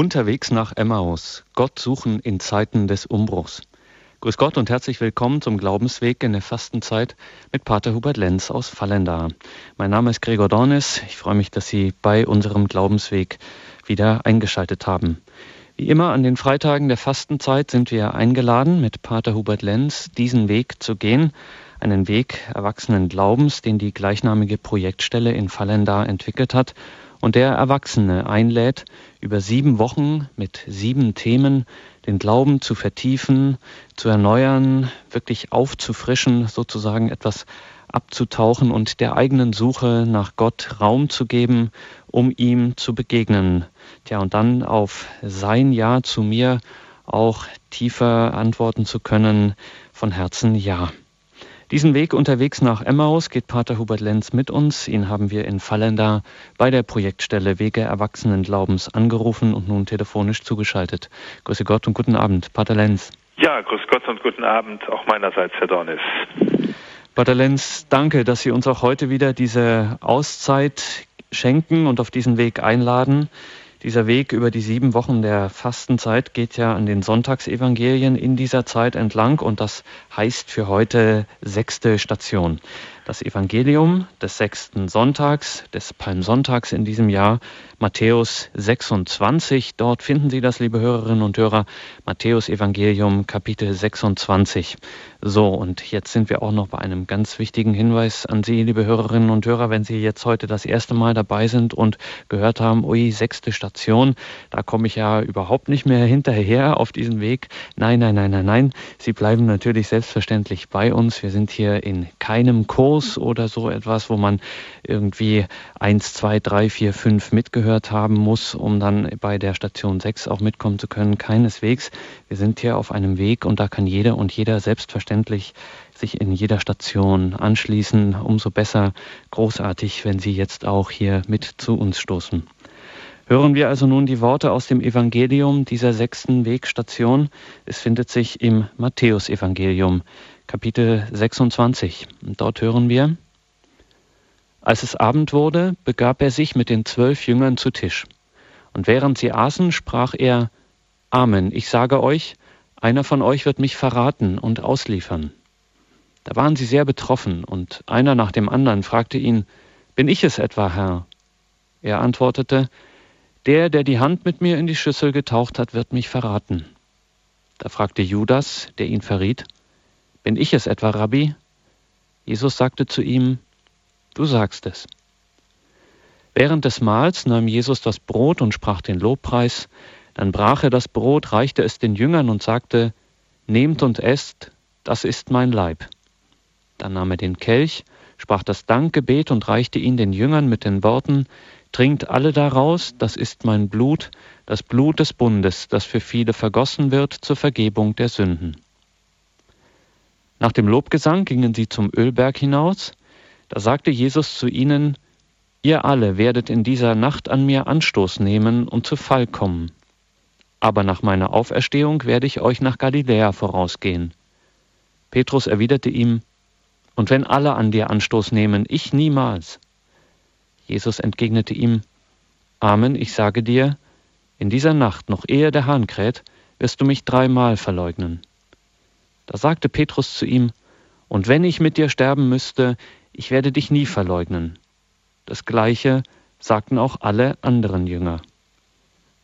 Unterwegs nach Emmaus. Gott suchen in Zeiten des Umbruchs. Grüß Gott und herzlich willkommen zum Glaubensweg in der Fastenzeit mit Pater Hubert Lenz aus Fallenda. Mein Name ist Gregor Dornis. Ich freue mich, dass Sie bei unserem Glaubensweg wieder eingeschaltet haben. Wie immer an den Freitagen der Fastenzeit sind wir eingeladen, mit Pater Hubert Lenz diesen Weg zu gehen. Einen Weg erwachsenen Glaubens, den die gleichnamige Projektstelle in Fallenda entwickelt hat und der Erwachsene einlädt, über sieben Wochen mit sieben Themen den Glauben zu vertiefen, zu erneuern, wirklich aufzufrischen, sozusagen etwas abzutauchen und der eigenen Suche nach Gott Raum zu geben, um ihm zu begegnen. Tja, und dann auf sein Ja zu mir auch tiefer antworten zu können, von Herzen Ja. Diesen Weg unterwegs nach Emmaus geht Pater Hubert Lenz mit uns. Ihn haben wir in Fallenda bei der Projektstelle Wege Erwachsenenglaubens angerufen und nun telefonisch zugeschaltet. Grüße Gott und guten Abend, Pater Lenz. Ja, grüß Gott und guten Abend auch meinerseits, Herr Dornis. Pater Lenz, danke, dass Sie uns auch heute wieder diese Auszeit schenken und auf diesen Weg einladen. Dieser Weg über die sieben Wochen der Fastenzeit geht ja an den Sonntagsevangelien in dieser Zeit entlang und das heißt für heute sechste Station. Das Evangelium des sechsten Sonntags, des Palmsonntags in diesem Jahr, Matthäus 26. Dort finden Sie das, liebe Hörerinnen und Hörer, Matthäus Evangelium Kapitel 26. So, und jetzt sind wir auch noch bei einem ganz wichtigen Hinweis an Sie, liebe Hörerinnen und Hörer, wenn Sie jetzt heute das erste Mal dabei sind und gehört haben, ui, sechste Station, da komme ich ja überhaupt nicht mehr hinterher auf diesen Weg. Nein, nein, nein, nein, nein. Sie bleiben natürlich selbstverständlich bei uns. Wir sind hier in keinem Kurs oder so etwas, wo man irgendwie eins, zwei, drei, vier, fünf mitgehört haben muss, um dann bei der Station sechs auch mitkommen zu können. Keineswegs. Wir sind hier auf einem Weg und da kann jeder und jeder selbstverständlich sich in jeder Station anschließen. Umso besser, großartig, wenn Sie jetzt auch hier mit zu uns stoßen. Hören wir also nun die Worte aus dem Evangelium dieser sechsten Wegstation. Es findet sich im Matthäusevangelium, Kapitel 26. Und dort hören wir, als es Abend wurde, begab er sich mit den zwölf Jüngern zu Tisch. Und während sie aßen, sprach er, Amen, ich sage euch, einer von euch wird mich verraten und ausliefern. Da waren sie sehr betroffen, und einer nach dem anderen fragte ihn, Bin ich es etwa, Herr? Er antwortete, Der, der die Hand mit mir in die Schüssel getaucht hat, wird mich verraten. Da fragte Judas, der ihn verriet, Bin ich es etwa, Rabbi? Jesus sagte zu ihm, Du sagst es. Während des Mahls nahm Jesus das Brot und sprach den Lobpreis, dann brach er das Brot, reichte es den Jüngern und sagte, Nehmt und esst, das ist mein Leib. Dann nahm er den Kelch, sprach das Dankgebet und reichte ihn den Jüngern mit den Worten, Trinkt alle daraus, das ist mein Blut, das Blut des Bundes, das für viele vergossen wird zur Vergebung der Sünden. Nach dem Lobgesang gingen sie zum Ölberg hinaus, da sagte Jesus zu ihnen, Ihr alle werdet in dieser Nacht an mir Anstoß nehmen und zu Fall kommen aber nach meiner Auferstehung werde ich euch nach Galiläa vorausgehen. Petrus erwiderte ihm, Und wenn alle an dir Anstoß nehmen, ich niemals. Jesus entgegnete ihm, Amen, ich sage dir, in dieser Nacht, noch ehe der Hahn kräht, wirst du mich dreimal verleugnen. Da sagte Petrus zu ihm, Und wenn ich mit dir sterben müsste, ich werde dich nie verleugnen. Das gleiche sagten auch alle anderen Jünger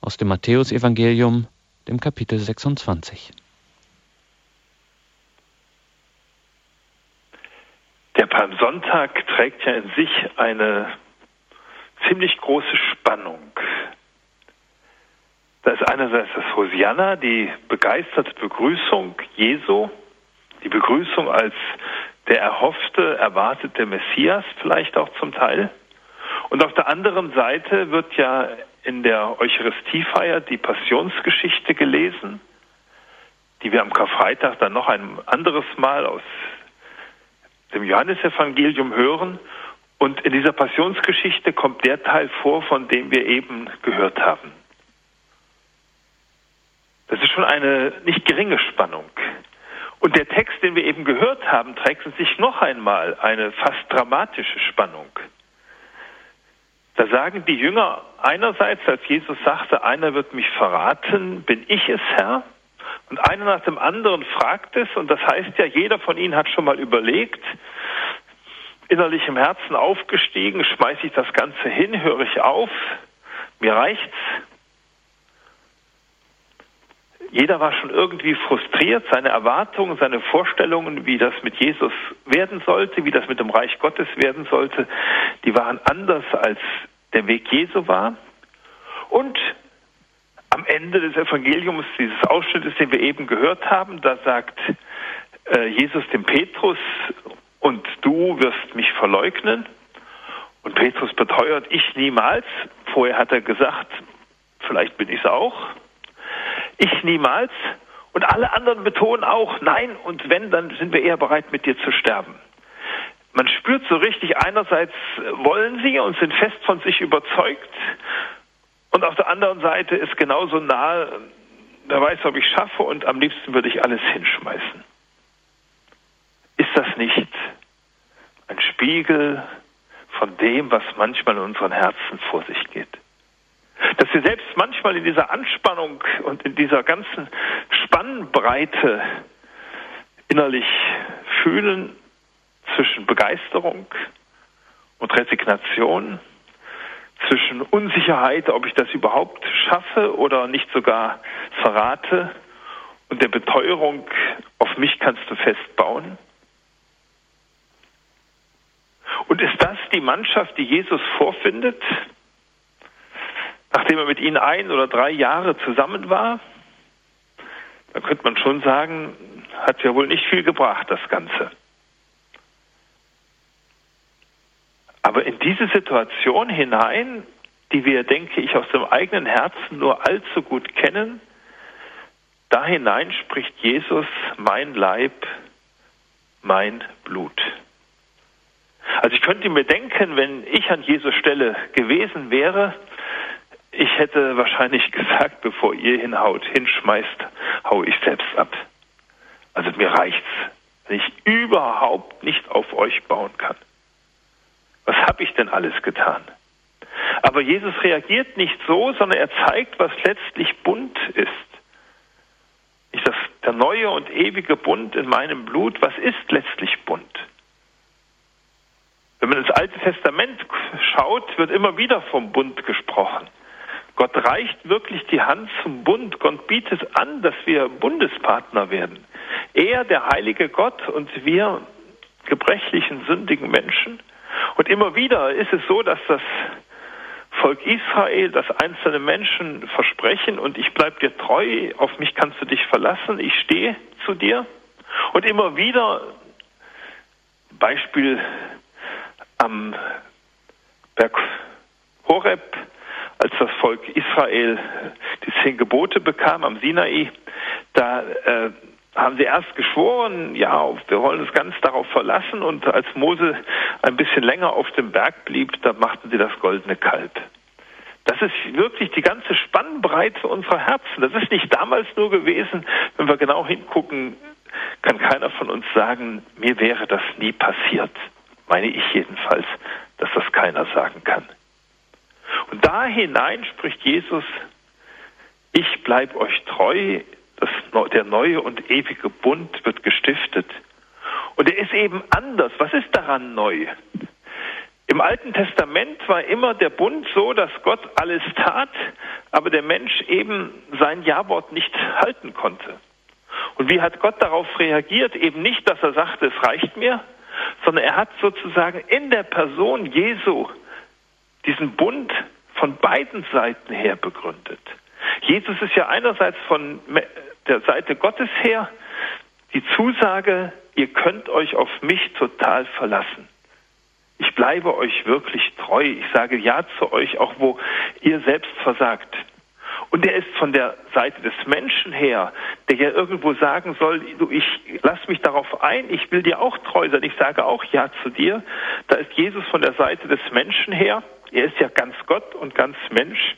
aus dem Matthäusevangelium, dem Kapitel 26. Der Palmsonntag trägt ja in sich eine ziemlich große Spannung. Da ist einerseits das Hosianna, die begeisterte Begrüßung Jesu, die Begrüßung als der erhoffte, erwartete Messias vielleicht auch zum Teil. Und auf der anderen Seite wird ja in der Eucharistiefeier die Passionsgeschichte gelesen, die wir am Karfreitag dann noch ein anderes Mal aus dem Johannesevangelium hören. Und in dieser Passionsgeschichte kommt der Teil vor, von dem wir eben gehört haben. Das ist schon eine nicht geringe Spannung. Und der Text, den wir eben gehört haben, trägt in sich noch einmal eine fast dramatische Spannung. Da sagen die Jünger einerseits, als Jesus sagte, einer wird mich verraten, bin ich es, Herr? Und einer nach dem anderen fragt es, und das heißt ja, jeder von ihnen hat schon mal überlegt, innerlich im Herzen aufgestiegen, schmeiße ich das Ganze hin, höre ich auf, mir reicht's. Jeder war schon irgendwie frustriert, seine Erwartungen, seine Vorstellungen, wie das mit Jesus werden sollte, wie das mit dem Reich Gottes werden sollte, die waren anders als der Weg Jesu war. Und am Ende des Evangeliums, dieses Ausschnittes, den wir eben gehört haben, da sagt äh, Jesus dem Petrus, und du wirst mich verleugnen. Und Petrus beteuert, ich niemals. Vorher hat er gesagt, vielleicht bin ich es auch. Ich niemals. Und alle anderen betonen auch, nein, und wenn, dann sind wir eher bereit, mit dir zu sterben. Man spürt so richtig, einerseits wollen sie und sind fest von sich überzeugt, und auf der anderen Seite ist genauso nahe, wer weiß, ob ich schaffe und am liebsten würde ich alles hinschmeißen. Ist das nicht ein Spiegel von dem, was manchmal in unseren Herzen vor sich geht? Dass wir selbst manchmal in dieser Anspannung und in dieser ganzen Spannbreite innerlich fühlen zwischen Begeisterung und Resignation, zwischen Unsicherheit, ob ich das überhaupt schaffe oder nicht sogar verrate, und der Beteuerung, auf mich kannst du festbauen? Und ist das die Mannschaft, die Jesus vorfindet, nachdem er mit ihnen ein oder drei Jahre zusammen war? Da könnte man schon sagen, hat ja wohl nicht viel gebracht, das Ganze. Aber in diese Situation hinein, die wir, denke ich, aus dem eigenen Herzen nur allzu gut kennen, da hinein spricht Jesus, mein Leib, mein Blut. Also ich könnte mir denken, wenn ich an Jesus Stelle gewesen wäre, ich hätte wahrscheinlich gesagt, bevor ihr hinhaut, hinschmeißt, hau ich selbst ab. Also mir reicht's, wenn ich überhaupt nicht auf euch bauen kann. Was habe ich denn alles getan? Aber Jesus reagiert nicht so, sondern er zeigt, was letztlich Bund ist. Nicht das, der neue und ewige Bund in meinem Blut, was ist letztlich Bund? Wenn man ins Alte Testament schaut, wird immer wieder vom Bund gesprochen. Gott reicht wirklich die Hand zum Bund. Gott bietet an, dass wir Bundespartner werden. Er, der heilige Gott und wir gebrechlichen, sündigen Menschen. Und immer wieder ist es so, dass das Volk Israel, dass einzelne Menschen versprechen und ich bleibe dir treu, auf mich kannst du dich verlassen, ich stehe zu dir. Und immer wieder, Beispiel am Berg Horeb, als das Volk Israel die zehn Gebote bekam am Sinai, da äh, haben sie erst geschworen, ja, wir wollen uns ganz darauf verlassen und als Mose ein bisschen länger auf dem Berg blieb, da machten sie das goldene Kalb. Das ist wirklich die ganze Spannbreite unserer Herzen. Das ist nicht damals nur gewesen, wenn wir genau hingucken, kann keiner von uns sagen, mir wäre das nie passiert. Meine ich jedenfalls, dass das keiner sagen kann. Und da hinein spricht Jesus, ich bleibe euch treu, das, der neue und ewige Bund wird gestiftet. Und er ist eben anders. Was ist daran neu? Im Alten Testament war immer der Bund so, dass Gott alles tat, aber der Mensch eben sein Ja-Wort nicht halten konnte. Und wie hat Gott darauf reagiert? Eben nicht, dass er sagte, es reicht mir, sondern er hat sozusagen in der Person Jesu diesen Bund von beiden Seiten her begründet. Jesus ist ja einerseits von der Seite Gottes her die Zusage, ihr könnt euch auf mich total verlassen. Ich bleibe euch wirklich treu. Ich sage Ja zu euch, auch wo ihr selbst versagt. Und er ist von der Seite des Menschen her, der ja irgendwo sagen soll, du, ich lass mich darauf ein, ich will dir auch treu sein, ich sage auch Ja zu dir. Da ist Jesus von der Seite des Menschen her. Er ist ja ganz Gott und ganz Mensch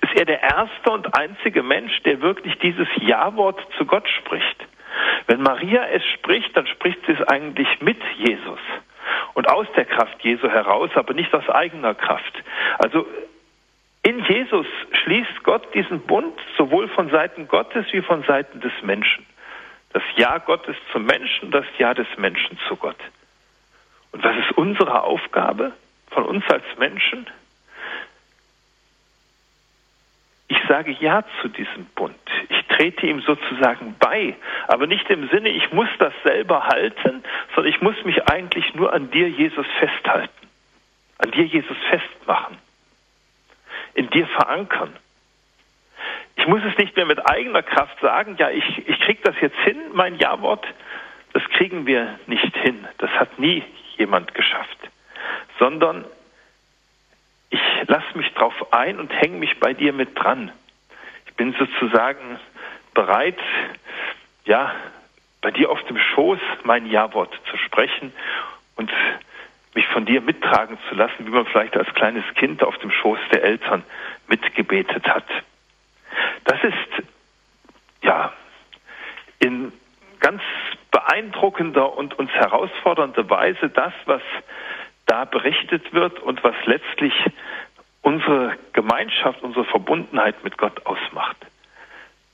ist er der erste und einzige Mensch, der wirklich dieses Ja-Wort zu Gott spricht. Wenn Maria es spricht, dann spricht sie es eigentlich mit Jesus. und aus der Kraft Jesu heraus, aber nicht aus eigener Kraft. Also in Jesus schließt Gott diesen Bund sowohl von Seiten Gottes wie von Seiten des Menschen. Das Ja Gottes zum Menschen, das Ja des Menschen zu Gott. Und was ist unsere Aufgabe von uns als Menschen? Ich sage Ja zu diesem Bund. Ich trete ihm sozusagen bei, aber nicht im Sinne, ich muss das selber halten, sondern ich muss mich eigentlich nur an dir, Jesus, festhalten, an dir, Jesus, festmachen, in dir verankern. Ich muss es nicht mehr mit eigener Kraft sagen, ja, ich, ich kriege das jetzt hin, mein Ja-Wort. Das kriegen wir nicht hin. Das hat nie jemand geschafft. Sondern ich lasse mich drauf ein und hänge mich bei dir mit dran. Ich bin sozusagen bereit, ja, bei dir auf dem Schoß mein Ja-Wort zu sprechen und mich von dir mittragen zu lassen, wie man vielleicht als kleines Kind auf dem Schoß der Eltern mitgebetet hat. Das ist ja in ganz beeindruckender und uns herausfordernder Weise das, was da berichtet wird und was letztlich unsere Gemeinschaft, unsere Verbundenheit mit Gott ausmacht.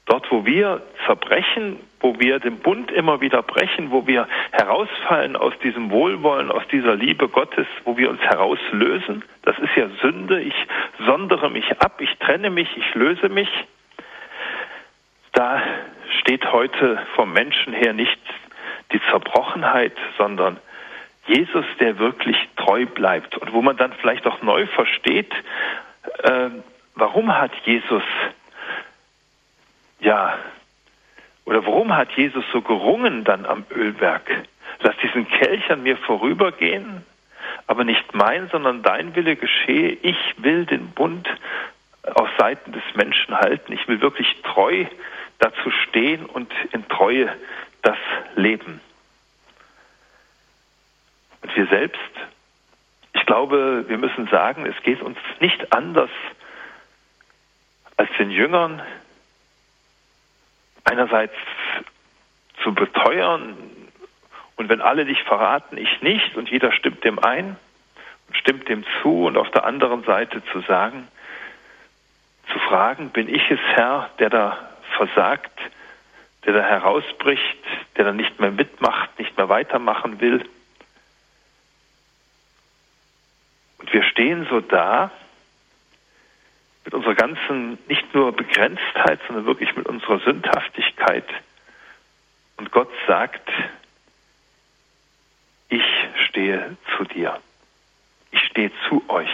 Dort, wo wir zerbrechen, wo wir den Bund immer wieder brechen, wo wir herausfallen aus diesem Wohlwollen, aus dieser Liebe Gottes, wo wir uns herauslösen, das ist ja Sünde, ich sondere mich ab, ich trenne mich, ich löse mich, da steht heute vom Menschen her nicht die Zerbrochenheit, sondern Jesus, der wirklich treu bleibt und wo man dann vielleicht auch neu versteht, äh, warum hat Jesus ja oder warum hat Jesus so gerungen dann am Ölberg? Lass diesen Kelch an mir vorübergehen, aber nicht mein, sondern dein Wille geschehe. Ich will den Bund auf Seiten des Menschen halten. Ich will wirklich treu dazu stehen und in Treue das leben. Und wir selbst, ich glaube, wir müssen sagen, es geht uns nicht anders als den Jüngern, einerseits zu beteuern, und wenn alle dich verraten, ich nicht, und jeder stimmt dem ein und stimmt dem zu, und auf der anderen Seite zu sagen, zu fragen, bin ich es Herr, der da versagt, der da herausbricht, der da nicht mehr mitmacht, nicht mehr weitermachen will? Und wir stehen so da mit unserer ganzen, nicht nur Begrenztheit, sondern wirklich mit unserer Sündhaftigkeit. Und Gott sagt, ich stehe zu dir. Ich stehe zu euch.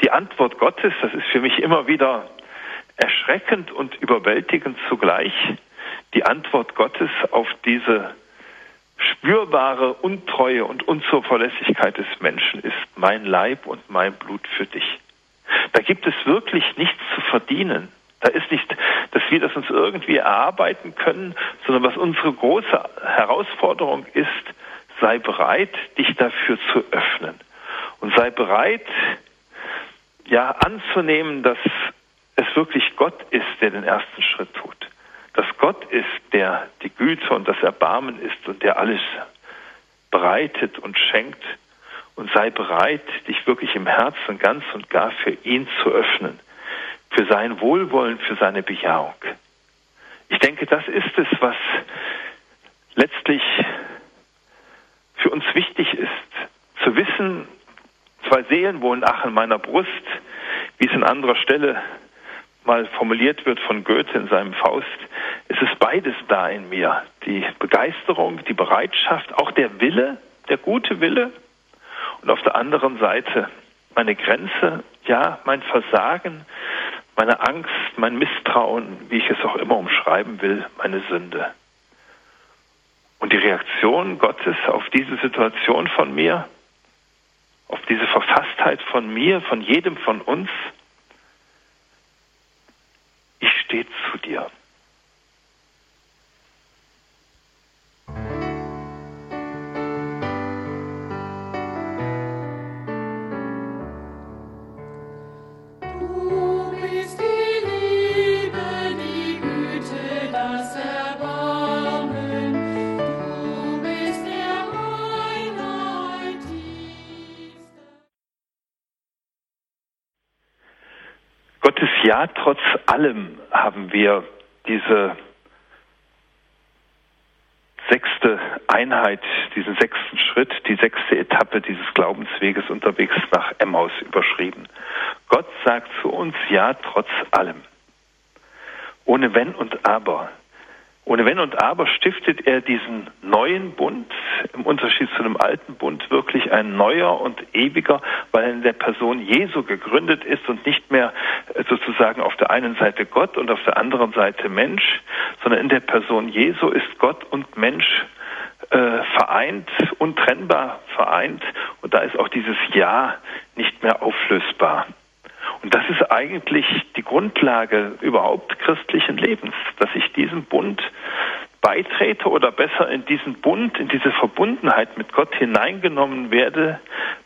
Die Antwort Gottes, das ist für mich immer wieder erschreckend und überwältigend zugleich, die Antwort Gottes auf diese spürbare Untreue und Unzuverlässigkeit des Menschen ist mein Leib und mein Blut für dich. Da gibt es wirklich nichts zu verdienen. Da ist nicht, dass wir das uns irgendwie erarbeiten können, sondern was unsere große Herausforderung ist, sei bereit, dich dafür zu öffnen. Und sei bereit, ja, anzunehmen, dass es wirklich Gott ist, der den ersten Schritt tut dass Gott ist, der die Güte und das Erbarmen ist und der alles bereitet und schenkt. Und sei bereit, dich wirklich im Herzen ganz und gar für ihn zu öffnen, für sein Wohlwollen, für seine Bejahung. Ich denke, das ist es, was letztlich für uns wichtig ist, zu wissen, zwei Seelen wohnen ach in meiner Brust, wie es an anderer Stelle mal formuliert wird von Goethe in seinem Faust, es ist beides da in mir. Die Begeisterung, die Bereitschaft, auch der Wille, der gute Wille und auf der anderen Seite meine Grenze, ja, mein Versagen, meine Angst, mein Misstrauen, wie ich es auch immer umschreiben will, meine Sünde. Und die Reaktion Gottes auf diese Situation von mir, auf diese Verfasstheit von mir, von jedem von uns, ich stehe zu dir. Ja, trotz allem haben wir diese sechste Einheit, diesen sechsten Schritt, die sechste Etappe dieses Glaubensweges unterwegs nach Emmaus überschrieben. Gott sagt zu uns ja trotz allem. Ohne Wenn und Aber. Ohne Wenn und Aber stiftet er diesen neuen Bund, im Unterschied zu dem alten Bund, wirklich ein neuer und ewiger, weil er in der Person Jesu gegründet ist und nicht mehr äh, sozusagen auf der einen Seite Gott und auf der anderen Seite Mensch, sondern in der Person Jesu ist Gott und Mensch äh, vereint, untrennbar vereint und da ist auch dieses Ja nicht mehr auflösbar. Und das ist eigentlich die Grundlage überhaupt christlichen Lebens, dass ich diesem Bund beitrete oder besser in diesen Bund, in diese Verbundenheit mit Gott hineingenommen werde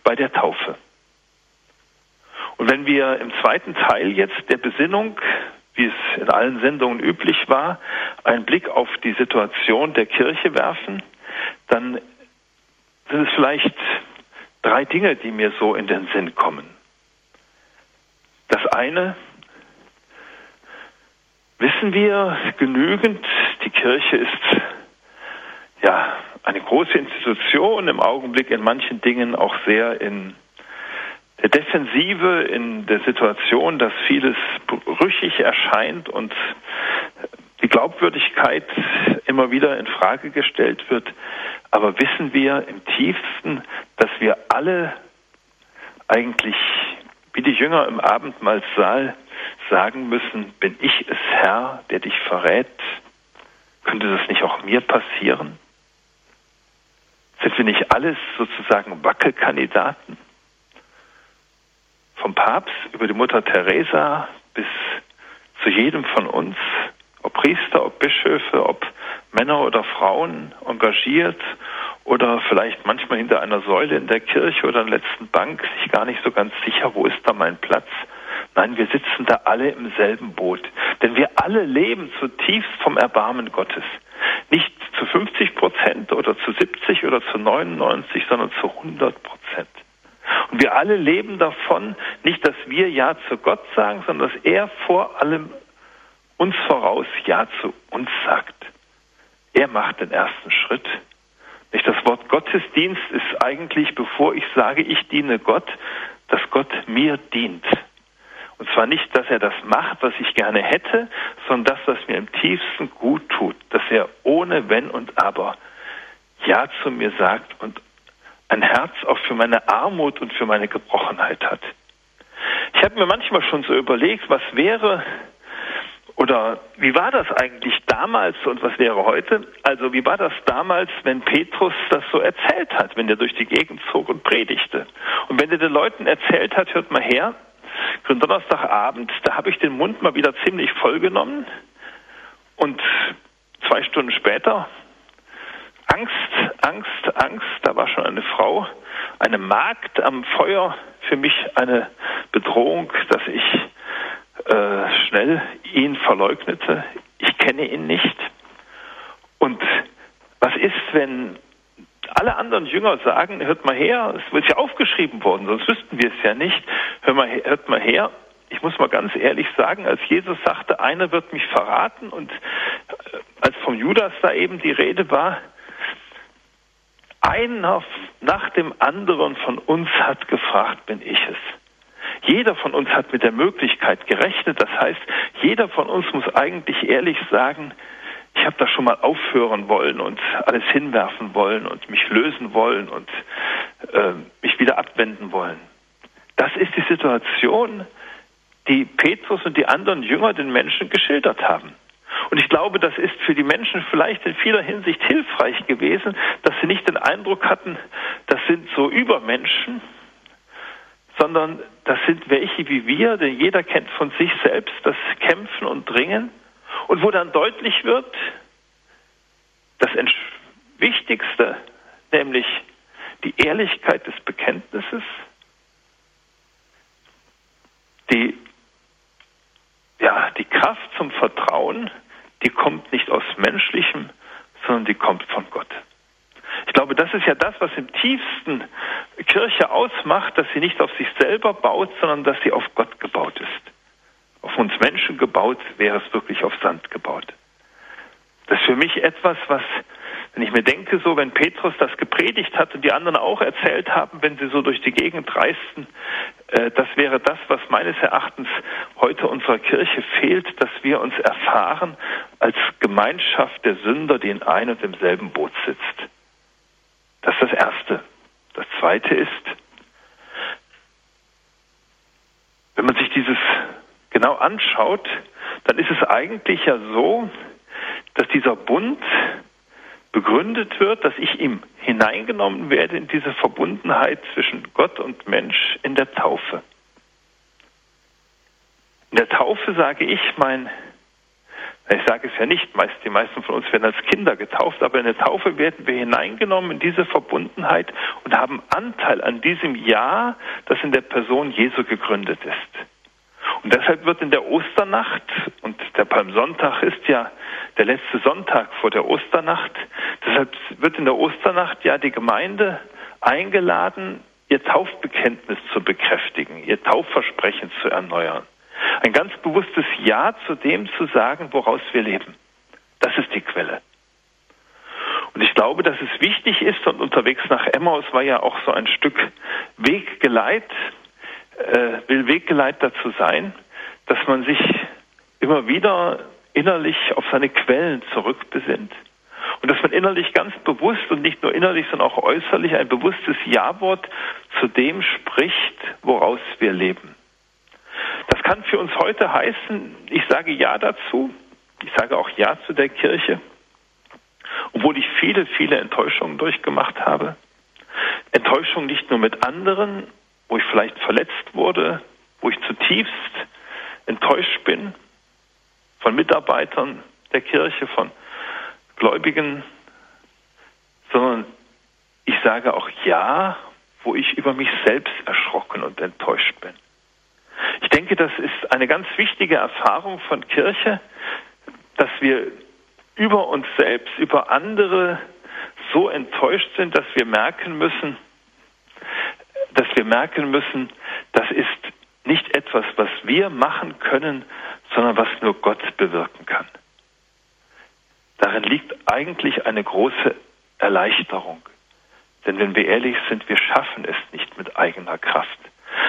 bei der Taufe. Und wenn wir im zweiten Teil jetzt der Besinnung, wie es in allen Sendungen üblich war, einen Blick auf die Situation der Kirche werfen, dann sind es vielleicht drei Dinge, die mir so in den Sinn kommen. Das eine, wissen wir genügend, die Kirche ist ja eine große Institution, im Augenblick in manchen Dingen auch sehr in der Defensive, in der Situation, dass vieles brüchig erscheint und die Glaubwürdigkeit immer wieder in Frage gestellt wird. Aber wissen wir im tiefsten, dass wir alle eigentlich wie die Jünger im Abendmahlsaal sagen müssen, bin ich es Herr, der dich verrät? Könnte das nicht auch mir passieren? Sind wir nicht alles sozusagen Wackelkandidaten? Vom Papst über die Mutter Teresa bis zu jedem von uns, ob Priester, ob Bischöfe, ob Männer oder Frauen engagiert oder vielleicht manchmal hinter einer Säule in der Kirche oder in der letzten Bank sich gar nicht so ganz sicher, wo ist da mein Platz. Nein, wir sitzen da alle im selben Boot. Denn wir alle leben zutiefst vom Erbarmen Gottes. Nicht zu 50 Prozent oder zu 70 oder zu 99, sondern zu 100 Prozent. Und wir alle leben davon, nicht, dass wir Ja zu Gott sagen, sondern dass er vor allem uns voraus Ja zu uns sagt. Er macht den ersten Schritt. Nicht das Wort Gottesdienst ist eigentlich, bevor ich sage, ich diene Gott, dass Gott mir dient. Und zwar nicht, dass er das macht, was ich gerne hätte, sondern das, was mir im tiefsten gut tut, dass er ohne Wenn und Aber Ja zu mir sagt und ein Herz auch für meine Armut und für meine Gebrochenheit hat. Ich habe mir manchmal schon so überlegt, was wäre, oder wie war das eigentlich damals und was wäre heute? Also wie war das damals, wenn Petrus das so erzählt hat, wenn er durch die Gegend zog und predigte? Und wenn er den Leuten erzählt hat, hört mal her, für Donnerstagabend, da habe ich den Mund mal wieder ziemlich voll genommen und zwei Stunden später Angst, Angst, Angst, da war schon eine Frau, eine Magd am Feuer, für mich eine Bedrohung, dass ich äh, schnell ihn verleugnete. Ich kenne ihn nicht. Und was ist, wenn alle anderen Jünger sagen, hört mal her, es wird ja aufgeschrieben worden, sonst wüssten wir es ja nicht, hört mal, hört mal her, ich muss mal ganz ehrlich sagen, als Jesus sagte, einer wird mich verraten und äh, als vom Judas da eben die Rede war, einer nach dem anderen von uns hat gefragt, bin ich es. Jeder von uns hat mit der Möglichkeit gerechnet. Das heißt, jeder von uns muss eigentlich ehrlich sagen, ich habe da schon mal aufhören wollen und alles hinwerfen wollen und mich lösen wollen und äh, mich wieder abwenden wollen. Das ist die Situation, die Petrus und die anderen Jünger den Menschen geschildert haben. Und ich glaube, das ist für die Menschen vielleicht in vieler Hinsicht hilfreich gewesen, dass sie nicht den Eindruck hatten, das sind so Übermenschen, sondern das sind welche wie wir, denn jeder kennt von sich selbst das Kämpfen und Dringen und wo dann deutlich wird, das Wichtigste, nämlich die Ehrlichkeit des Bekenntnisses, die, ja, die Kraft zum Vertrauen, die kommt nicht aus menschlichem, sondern die kommt von Gott. Ich glaube, das ist ja das, was im tiefsten Kirche ausmacht, dass sie nicht auf sich selber baut, sondern dass sie auf Gott gebaut ist. auf uns Menschen gebaut, wäre es wirklich auf Sand gebaut. Das ist für mich etwas, was, wenn ich mir denke, so, wenn Petrus das gepredigt hat und die anderen auch erzählt haben, wenn sie so durch die Gegend reisten, äh, das wäre das, was meines Erachtens heute unserer Kirche fehlt, dass wir uns erfahren als Gemeinschaft der Sünder, die in ein und demselben Boot sitzt. Das ist das Erste. Das Zweite ist, wenn man sich dieses genau anschaut, dann ist es eigentlich ja so, dass dieser Bund begründet wird, dass ich ihm hineingenommen werde in diese Verbundenheit zwischen Gott und Mensch in der Taufe. In der Taufe sage ich mein, ich sage es ja nicht, meist, die meisten von uns werden als Kinder getauft, aber in der Taufe werden wir hineingenommen in diese Verbundenheit und haben Anteil an diesem Ja, das in der Person Jesu gegründet ist. Und deshalb wird in der Osternacht, und der Palmsonntag ist ja der letzte Sonntag vor der Osternacht, deshalb wird in der Osternacht ja die Gemeinde eingeladen, ihr Taufbekenntnis zu bekräftigen, ihr Taufversprechen zu erneuern. Ein ganz bewusstes Ja zu dem zu sagen, woraus wir leben. Das ist die Quelle. Und ich glaube, dass es wichtig ist, und unterwegs nach Emmaus war ja auch so ein Stück Weggeleit, äh, will Weggeleit dazu sein, dass man sich immer wieder innerlich auf seine Quellen zurückbesinnt. Und dass man innerlich ganz bewusst und nicht nur innerlich, sondern auch äußerlich ein bewusstes Ja-Wort zu dem spricht, woraus wir leben. Das kann für uns heute heißen, ich sage Ja dazu, ich sage auch Ja zu der Kirche, obwohl ich viele, viele Enttäuschungen durchgemacht habe. Enttäuschung nicht nur mit anderen, wo ich vielleicht verletzt wurde, wo ich zutiefst enttäuscht bin von Mitarbeitern der Kirche, von Gläubigen, sondern ich sage auch Ja, wo ich über mich selbst erschrocken und enttäuscht bin. Ich denke, das ist eine ganz wichtige Erfahrung von Kirche, dass wir über uns selbst, über andere so enttäuscht sind, dass wir merken müssen, dass wir merken müssen, das ist nicht etwas, was wir machen können, sondern was nur Gott bewirken kann. Darin liegt eigentlich eine große Erleichterung. Denn wenn wir ehrlich sind, wir schaffen es nicht mit eigener Kraft.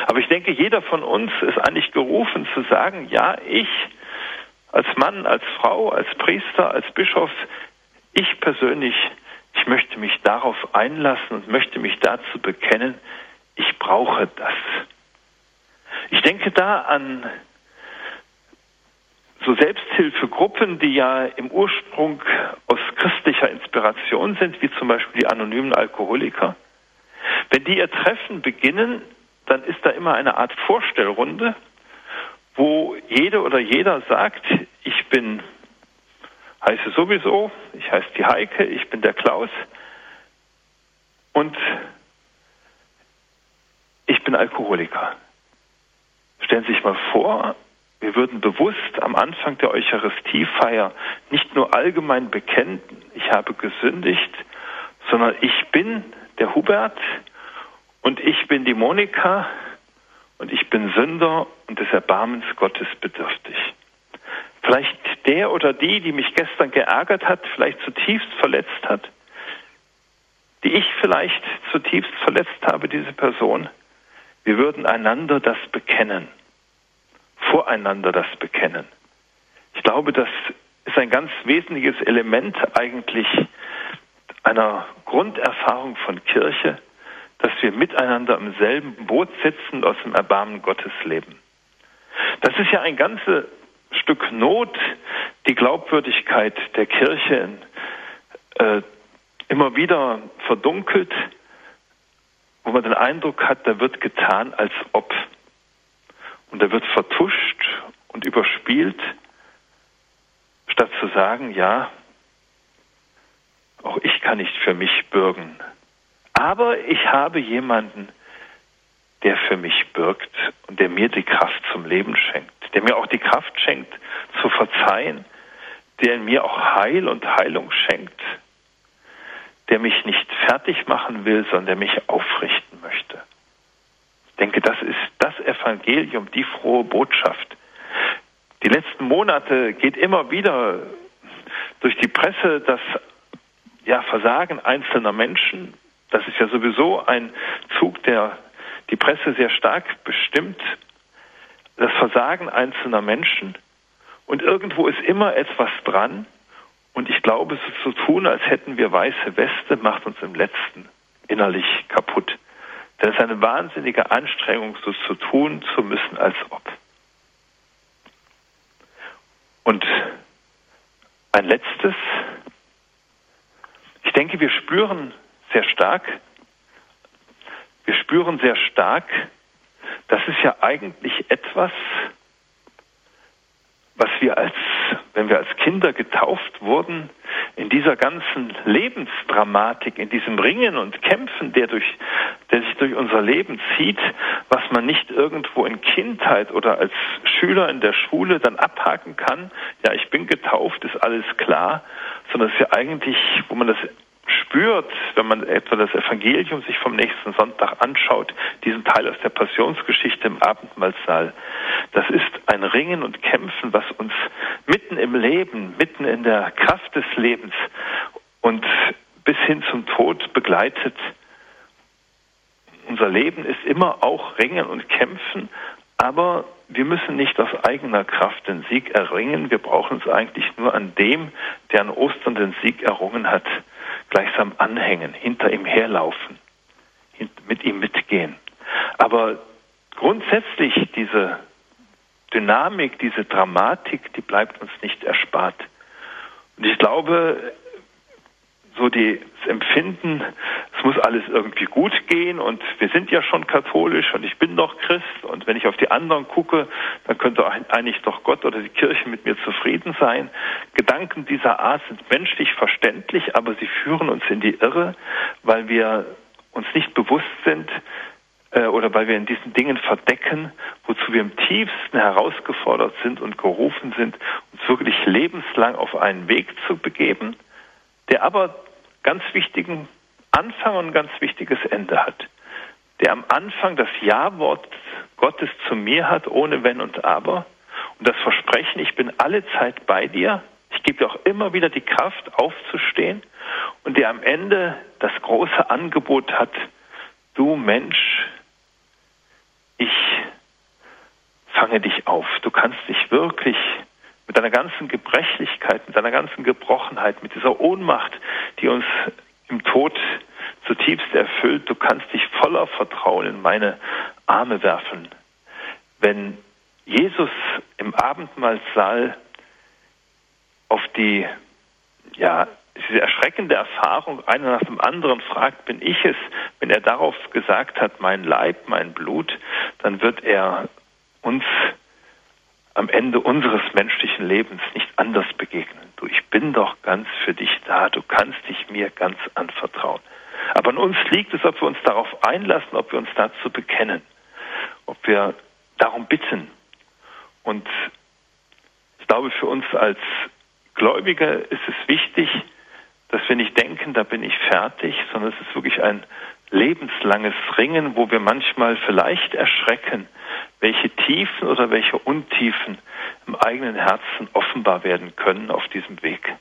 Aber ich denke, jeder von uns ist eigentlich gerufen zu sagen, ja, ich als Mann, als Frau, als Priester, als Bischof, ich persönlich, ich möchte mich darauf einlassen und möchte mich dazu bekennen, ich brauche das. Ich denke da an so Selbsthilfegruppen, die ja im Ursprung aus christlicher Inspiration sind, wie zum Beispiel die anonymen Alkoholiker. Wenn die ihr Treffen beginnen, dann ist da immer eine Art Vorstellrunde, wo jede oder jeder sagt, ich bin heiße sowieso, ich heiße die Heike, ich bin der Klaus und ich bin Alkoholiker. Stellen Sie sich mal vor, wir würden bewusst am Anfang der Eucharistiefeier nicht nur allgemein bekennen, ich habe gesündigt, sondern ich bin der Hubert und ich bin die Monika und ich bin Sünder und des Erbarmens Gottes bedürftig. Vielleicht der oder die, die mich gestern geärgert hat, vielleicht zutiefst verletzt hat, die ich vielleicht zutiefst verletzt habe, diese Person, wir würden einander das bekennen, voreinander das bekennen. Ich glaube, das ist ein ganz wesentliches Element eigentlich einer Grunderfahrung von Kirche, dass wir miteinander im selben Boot sitzen und aus dem Erbarmen Gottes leben. Das ist ja ein ganzes Stück Not, die Glaubwürdigkeit der Kirche äh, immer wieder verdunkelt, wo man den Eindruck hat, da wird getan, als ob. Und da wird vertuscht und überspielt, statt zu sagen, ja, auch ich kann nicht für mich bürgen. Aber ich habe jemanden, der für mich bürgt und der mir die Kraft zum Leben schenkt, der mir auch die Kraft schenkt zu verzeihen, der mir auch Heil und Heilung schenkt, der mich nicht fertig machen will, sondern der mich aufrichten möchte. Ich denke, das ist das Evangelium, die frohe Botschaft, Die letzten Monate geht immer wieder durch die Presse das ja, Versagen einzelner Menschen. Das ist ja sowieso ein Zug, der die Presse sehr stark bestimmt. Das Versagen einzelner Menschen. Und irgendwo ist immer etwas dran. Und ich glaube, so zu tun, als hätten wir weiße Weste, macht uns im letzten innerlich kaputt. Es ist eine wahnsinnige Anstrengung, so zu tun zu müssen, als ob. Und ein letztes. Ich denke, wir spüren sehr stark, wir spüren sehr stark, das ist ja eigentlich etwas, was wir als, wenn wir als Kinder getauft wurden, in dieser ganzen Lebensdramatik, in diesem Ringen und Kämpfen, der, durch, der sich durch unser Leben zieht, was man nicht irgendwo in Kindheit oder als Schüler in der Schule dann abhaken kann, ja, ich bin getauft, ist alles klar, sondern es ist ja eigentlich, wo man das spürt, wenn man etwa das Evangelium sich vom nächsten Sonntag anschaut, diesen Teil aus der Passionsgeschichte im Abendmahlsaal, das ist ein Ringen und Kämpfen, was uns mitten im Leben, mitten in der Kraft des Lebens und bis hin zum Tod begleitet. Unser Leben ist immer auch Ringen und Kämpfen, aber wir müssen nicht aus eigener Kraft den Sieg erringen. Wir brauchen es eigentlich nur an dem, der an Ostern den Sieg errungen hat, gleichsam anhängen, hinter ihm herlaufen, mit ihm mitgehen. Aber grundsätzlich diese Dynamik, diese Dramatik, die bleibt uns nicht erspart. Und ich glaube, so das Empfinden, es muss alles irgendwie gut gehen und wir sind ja schon katholisch und ich bin doch Christ und wenn ich auf die anderen gucke, dann könnte eigentlich doch Gott oder die Kirche mit mir zufrieden sein. Gedanken dieser Art sind menschlich verständlich, aber sie führen uns in die Irre, weil wir uns nicht bewusst sind, äh, oder weil wir in diesen Dingen verdecken, wozu wir im tiefsten herausgefordert sind und gerufen sind, uns wirklich lebenslang auf einen Weg zu begeben, der aber ganz wichtigen Anfang und ein ganz wichtiges Ende hat. Der am Anfang das Ja-Wort Gottes zu mir hat, ohne Wenn und Aber. Und das Versprechen, ich bin alle Zeit bei dir. Ich gebe dir auch immer wieder die Kraft, aufzustehen. Und der am Ende das große Angebot hat, du Mensch, ich fange dich auf. Du kannst dich wirklich mit deiner ganzen Gebrechlichkeit, mit deiner ganzen Gebrochenheit, mit dieser Ohnmacht, die uns im Tod zutiefst erfüllt, du kannst dich voller Vertrauen in meine Arme werfen. Wenn Jesus im Abendmahlsaal auf die, ja, diese erschreckende Erfahrung einer nach dem anderen fragt, bin ich es, wenn er darauf gesagt hat, mein Leib, mein Blut, dann wird er uns am Ende unseres menschlichen Lebens nicht anders begegnen. Du, ich bin doch ganz für dich da, du kannst dich mir ganz anvertrauen. Aber an uns liegt es, ob wir uns darauf einlassen, ob wir uns dazu bekennen, ob wir darum bitten. Und ich glaube, für uns als Gläubige ist es wichtig, dass wir nicht denken, da bin ich fertig, sondern es ist wirklich ein lebenslanges Ringen, wo wir manchmal vielleicht erschrecken, welche Tiefen oder welche Untiefen im eigenen Herzen offenbar werden können auf diesem Weg.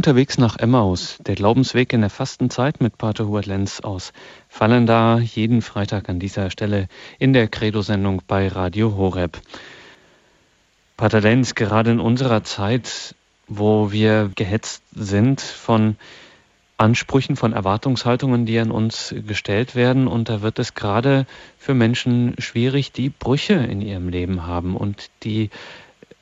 Unterwegs nach Emmaus, der Glaubensweg in der Fastenzeit mit Pater Hubert Lenz aus Fallenda, jeden Freitag an dieser Stelle in der Credo-Sendung bei Radio Horeb. Pater Lenz, gerade in unserer Zeit, wo wir gehetzt sind von Ansprüchen, von Erwartungshaltungen, die an uns gestellt werden. Und da wird es gerade für Menschen schwierig, die Brüche in ihrem Leben haben und die,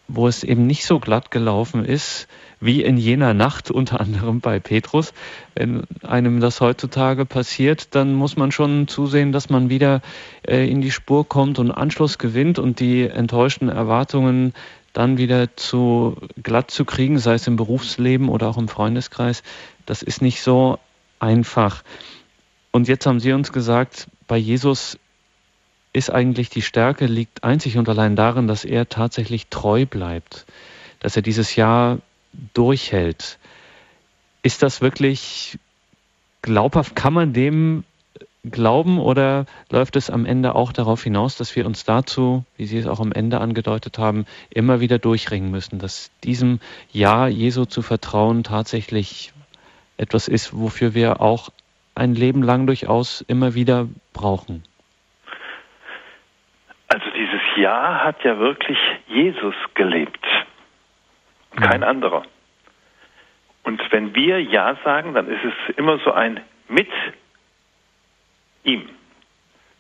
wo es eben nicht so glatt gelaufen ist, wie in jener Nacht, unter anderem bei Petrus. Wenn einem das heutzutage passiert, dann muss man schon zusehen, dass man wieder äh, in die Spur kommt und Anschluss gewinnt und die enttäuschten Erwartungen dann wieder zu glatt zu kriegen, sei es im Berufsleben oder auch im Freundeskreis. Das ist nicht so einfach. Und jetzt haben Sie uns gesagt, bei Jesus ist eigentlich die Stärke, liegt einzig und allein darin, dass er tatsächlich treu bleibt, dass er dieses Jahr durchhält. Ist das wirklich glaubhaft? Kann man dem glauben oder läuft es am Ende auch darauf hinaus, dass wir uns dazu, wie Sie es auch am Ende angedeutet haben, immer wieder durchringen müssen, dass diesem Ja Jesu zu vertrauen tatsächlich etwas ist, wofür wir auch ein Leben lang durchaus immer wieder brauchen? Also dieses Ja hat ja wirklich Jesus gelebt, kein mhm. anderer. Und wenn wir Ja sagen, dann ist es immer so ein mit ihm,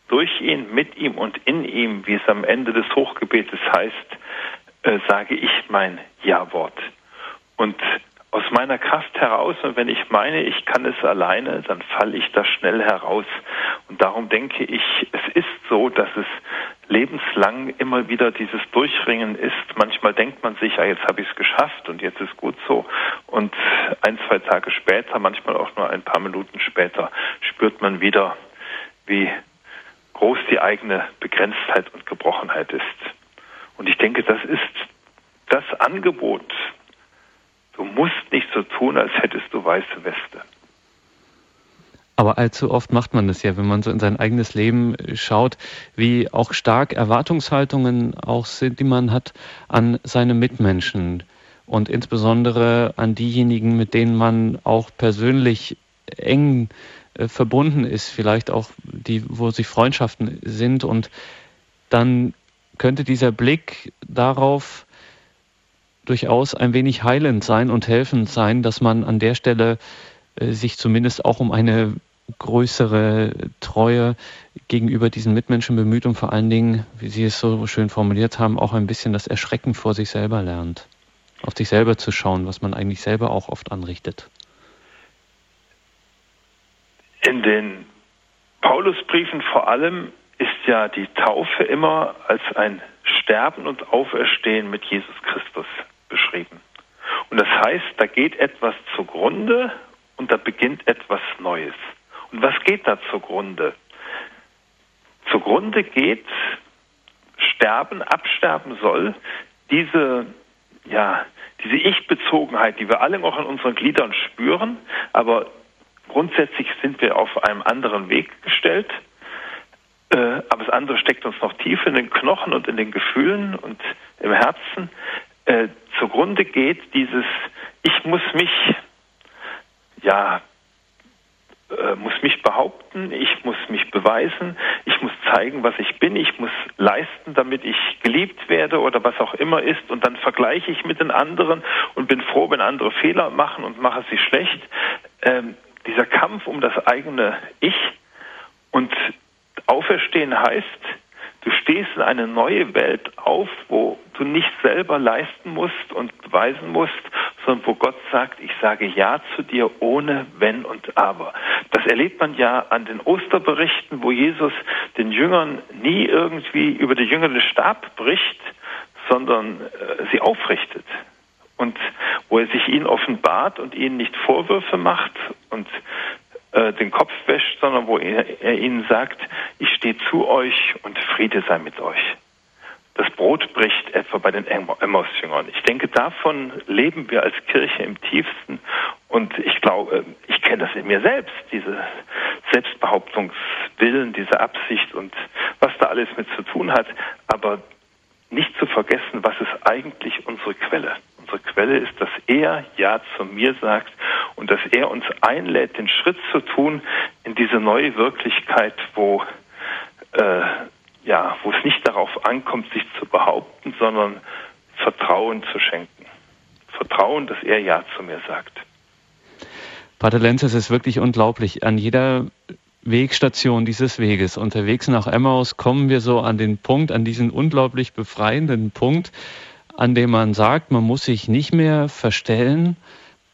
durch ihn, mit ihm und in ihm, wie es am Ende des Hochgebetes heißt, äh, sage ich mein Ja-Wort. Und aus meiner Kraft heraus und wenn ich meine, ich kann es alleine, dann falle ich da schnell heraus. Und darum denke ich, es ist so, dass es lebenslang immer wieder dieses Durchringen ist. Manchmal denkt man sich, ja, jetzt habe ich es geschafft und jetzt ist gut so. Und ein, zwei Tage später, manchmal auch nur ein paar Minuten später, spürt man wieder, wie groß die eigene Begrenztheit und Gebrochenheit ist. Und ich denke, das ist das Angebot, Du musst nicht so tun, als hättest du weiße Weste. Aber allzu oft macht man das ja, wenn man so in sein eigenes Leben schaut, wie auch stark Erwartungshaltungen auch sind, die man hat an seine Mitmenschen. Und insbesondere an diejenigen, mit denen man auch persönlich eng äh, verbunden ist, vielleicht auch die, wo sie Freundschaften sind. Und dann könnte dieser Blick darauf durchaus ein wenig heilend sein und helfend sein, dass man an der Stelle äh, sich zumindest auch um eine größere Treue gegenüber diesen Mitmenschen bemüht und vor allen Dingen, wie Sie es so schön formuliert haben, auch ein bisschen das Erschrecken vor sich selber lernt. Auf sich selber zu schauen, was man eigentlich selber auch oft anrichtet. In den Paulusbriefen vor allem ist ja die Taufe immer als ein Sterben und Auferstehen mit Jesus Christus beschrieben. Und das heißt, da geht etwas zugrunde und da beginnt etwas Neues. Und was geht da zugrunde? Zugrunde geht sterben, absterben soll diese, ja, diese Ich-Bezogenheit, die wir alle noch in unseren Gliedern spüren, aber grundsätzlich sind wir auf einem anderen Weg gestellt. Äh, aber das andere steckt uns noch tief in den Knochen und in den Gefühlen und im Herzen äh, zugrunde geht, dieses Ich muss mich, ja, äh, muss mich behaupten, ich muss mich beweisen, ich muss zeigen, was ich bin, ich muss leisten, damit ich geliebt werde oder was auch immer ist und dann vergleiche ich mit den anderen und bin froh, wenn andere Fehler machen und mache sie schlecht. Ähm, dieser Kampf um das eigene Ich und Auferstehen heißt, Du stehst in eine neue Welt auf, wo du nicht selber leisten musst und beweisen musst, sondern wo Gott sagt, ich sage Ja zu dir ohne Wenn und Aber. Das erlebt man ja an den Osterberichten, wo Jesus den Jüngern nie irgendwie über die Jünger den Stab bricht, sondern äh, sie aufrichtet. Und wo er sich ihnen offenbart und ihnen nicht Vorwürfe macht und äh, den Kopf wäscht, sondern wo er, er ihnen sagt, ich stehe zu euch und Friede sei mit euch. Das Brot bricht etwa bei den Emmaus-Jüngern. Ich denke, davon leben wir als Kirche im tiefsten. Und ich glaube, ich kenne das in mir selbst, diese Selbstbehauptungswillen, diese Absicht und was da alles mit zu tun hat. Aber nicht zu vergessen, was ist eigentlich unsere Quelle. Unsere Quelle ist, dass er Ja zu mir sagt und dass er uns einlädt, den Schritt zu tun in diese neue Wirklichkeit, wo, äh, ja, wo es nicht darauf ankommt, sich zu behaupten, sondern Vertrauen zu schenken. Vertrauen, dass er Ja zu mir sagt. Pater Lenz, es ist wirklich unglaublich. An jeder Wegstation dieses Weges, unterwegs nach Emmaus, kommen wir so an den Punkt, an diesen unglaublich befreienden Punkt, an dem man sagt, man muss sich nicht mehr verstellen,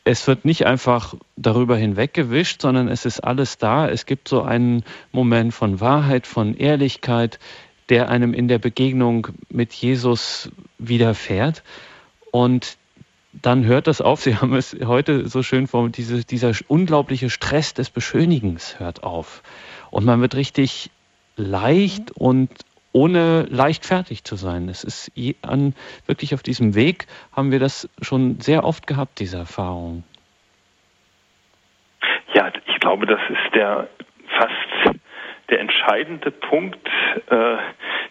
es wird nicht einfach darüber hinweggewischt, sondern es ist alles da. Es gibt so einen Moment von Wahrheit, von Ehrlichkeit, der einem in der Begegnung mit Jesus widerfährt. Und dann hört das auf. Sie haben es heute so schön formuliert, diese, dieser unglaubliche Stress des Beschönigens hört auf. Und man wird richtig leicht und ohne leichtfertig zu sein. Es ist an, wirklich auf diesem Weg haben wir das schon sehr oft gehabt, diese Erfahrung. Ja, ich glaube, das ist der fast der entscheidende Punkt, äh,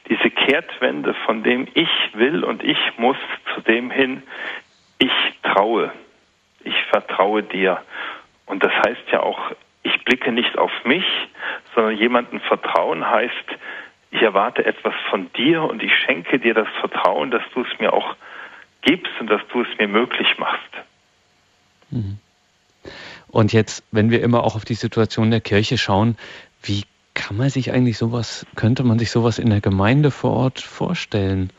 diese Kehrtwende von dem ich will und ich muss zu dem hin, ich traue, ich vertraue dir. Und das heißt ja auch, ich blicke nicht auf mich, sondern jemanden vertrauen heißt, ich erwarte etwas von dir und ich schenke dir das Vertrauen, dass du es mir auch gibst und dass du es mir möglich machst. Mhm. Und jetzt, wenn wir immer auch auf die Situation der Kirche schauen, wie kann man sich eigentlich sowas, könnte man sich sowas in der Gemeinde vor Ort vorstellen?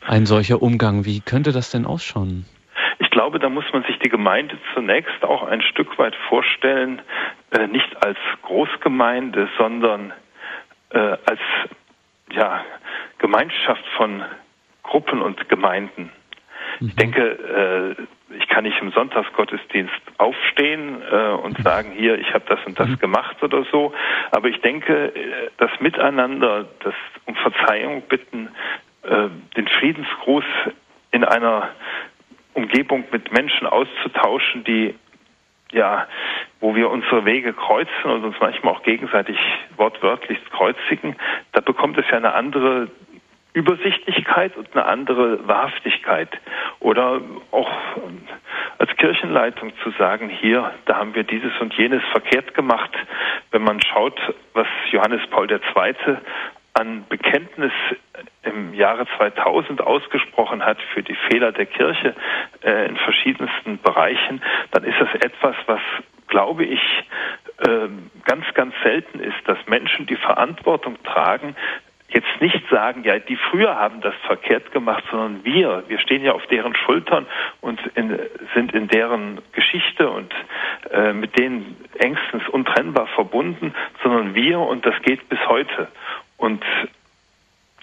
Ein solcher Umgang, wie könnte das denn ausschauen? Ich glaube, da muss man sich die Gemeinde zunächst auch ein Stück weit vorstellen, äh, nicht als Großgemeinde, sondern äh, als ja, Gemeinschaft von Gruppen und Gemeinden. Mhm. Ich denke, äh, ich kann nicht im Sonntagsgottesdienst aufstehen äh, und mhm. sagen, hier, ich habe das und das mhm. gemacht oder so. Aber ich denke, äh, das Miteinander, das um Verzeihung bitten, äh, den Friedensgruß in einer Umgebung mit Menschen auszutauschen, die ja, wo wir unsere Wege kreuzen und uns manchmal auch gegenseitig wortwörtlich kreuzigen, da bekommt es ja eine andere Übersichtlichkeit und eine andere Wahrhaftigkeit. Oder auch als Kirchenleitung zu sagen, hier, da haben wir dieses und jenes verkehrt gemacht. Wenn man schaut, was Johannes Paul II. An Bekenntnis im Jahre 2000 ausgesprochen hat für die Fehler der Kirche äh, in verschiedensten Bereichen, dann ist das etwas, was, glaube ich, äh, ganz, ganz selten ist, dass Menschen die Verantwortung tragen, jetzt nicht sagen, ja, die früher haben das verkehrt gemacht, sondern wir, wir stehen ja auf deren Schultern und in, sind in deren Geschichte und äh, mit denen engstens untrennbar verbunden, sondern wir und das geht bis heute. Und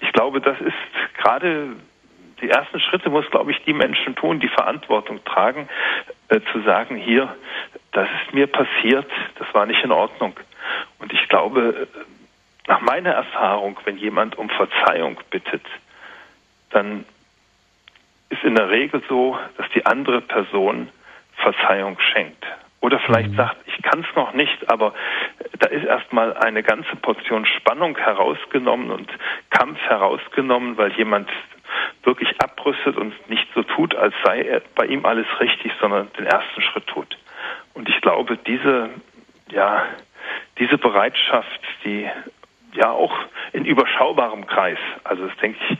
ich glaube, das ist gerade die ersten Schritte muss, glaube ich, die Menschen tun, die Verantwortung tragen, äh, zu sagen, hier, das ist mir passiert, das war nicht in Ordnung. Und ich glaube, nach meiner Erfahrung, wenn jemand um Verzeihung bittet, dann ist in der Regel so, dass die andere Person Verzeihung schenkt. Oder vielleicht mhm. sagt, ich kann es noch nicht, aber da ist erstmal eine ganze Portion Spannung herausgenommen und Kampf herausgenommen, weil jemand wirklich abrüstet und nicht so tut, als sei bei ihm alles richtig, sondern den ersten Schritt tut. Und ich glaube, diese, ja, diese Bereitschaft, die ja auch in überschaubarem Kreis, also das denke ich,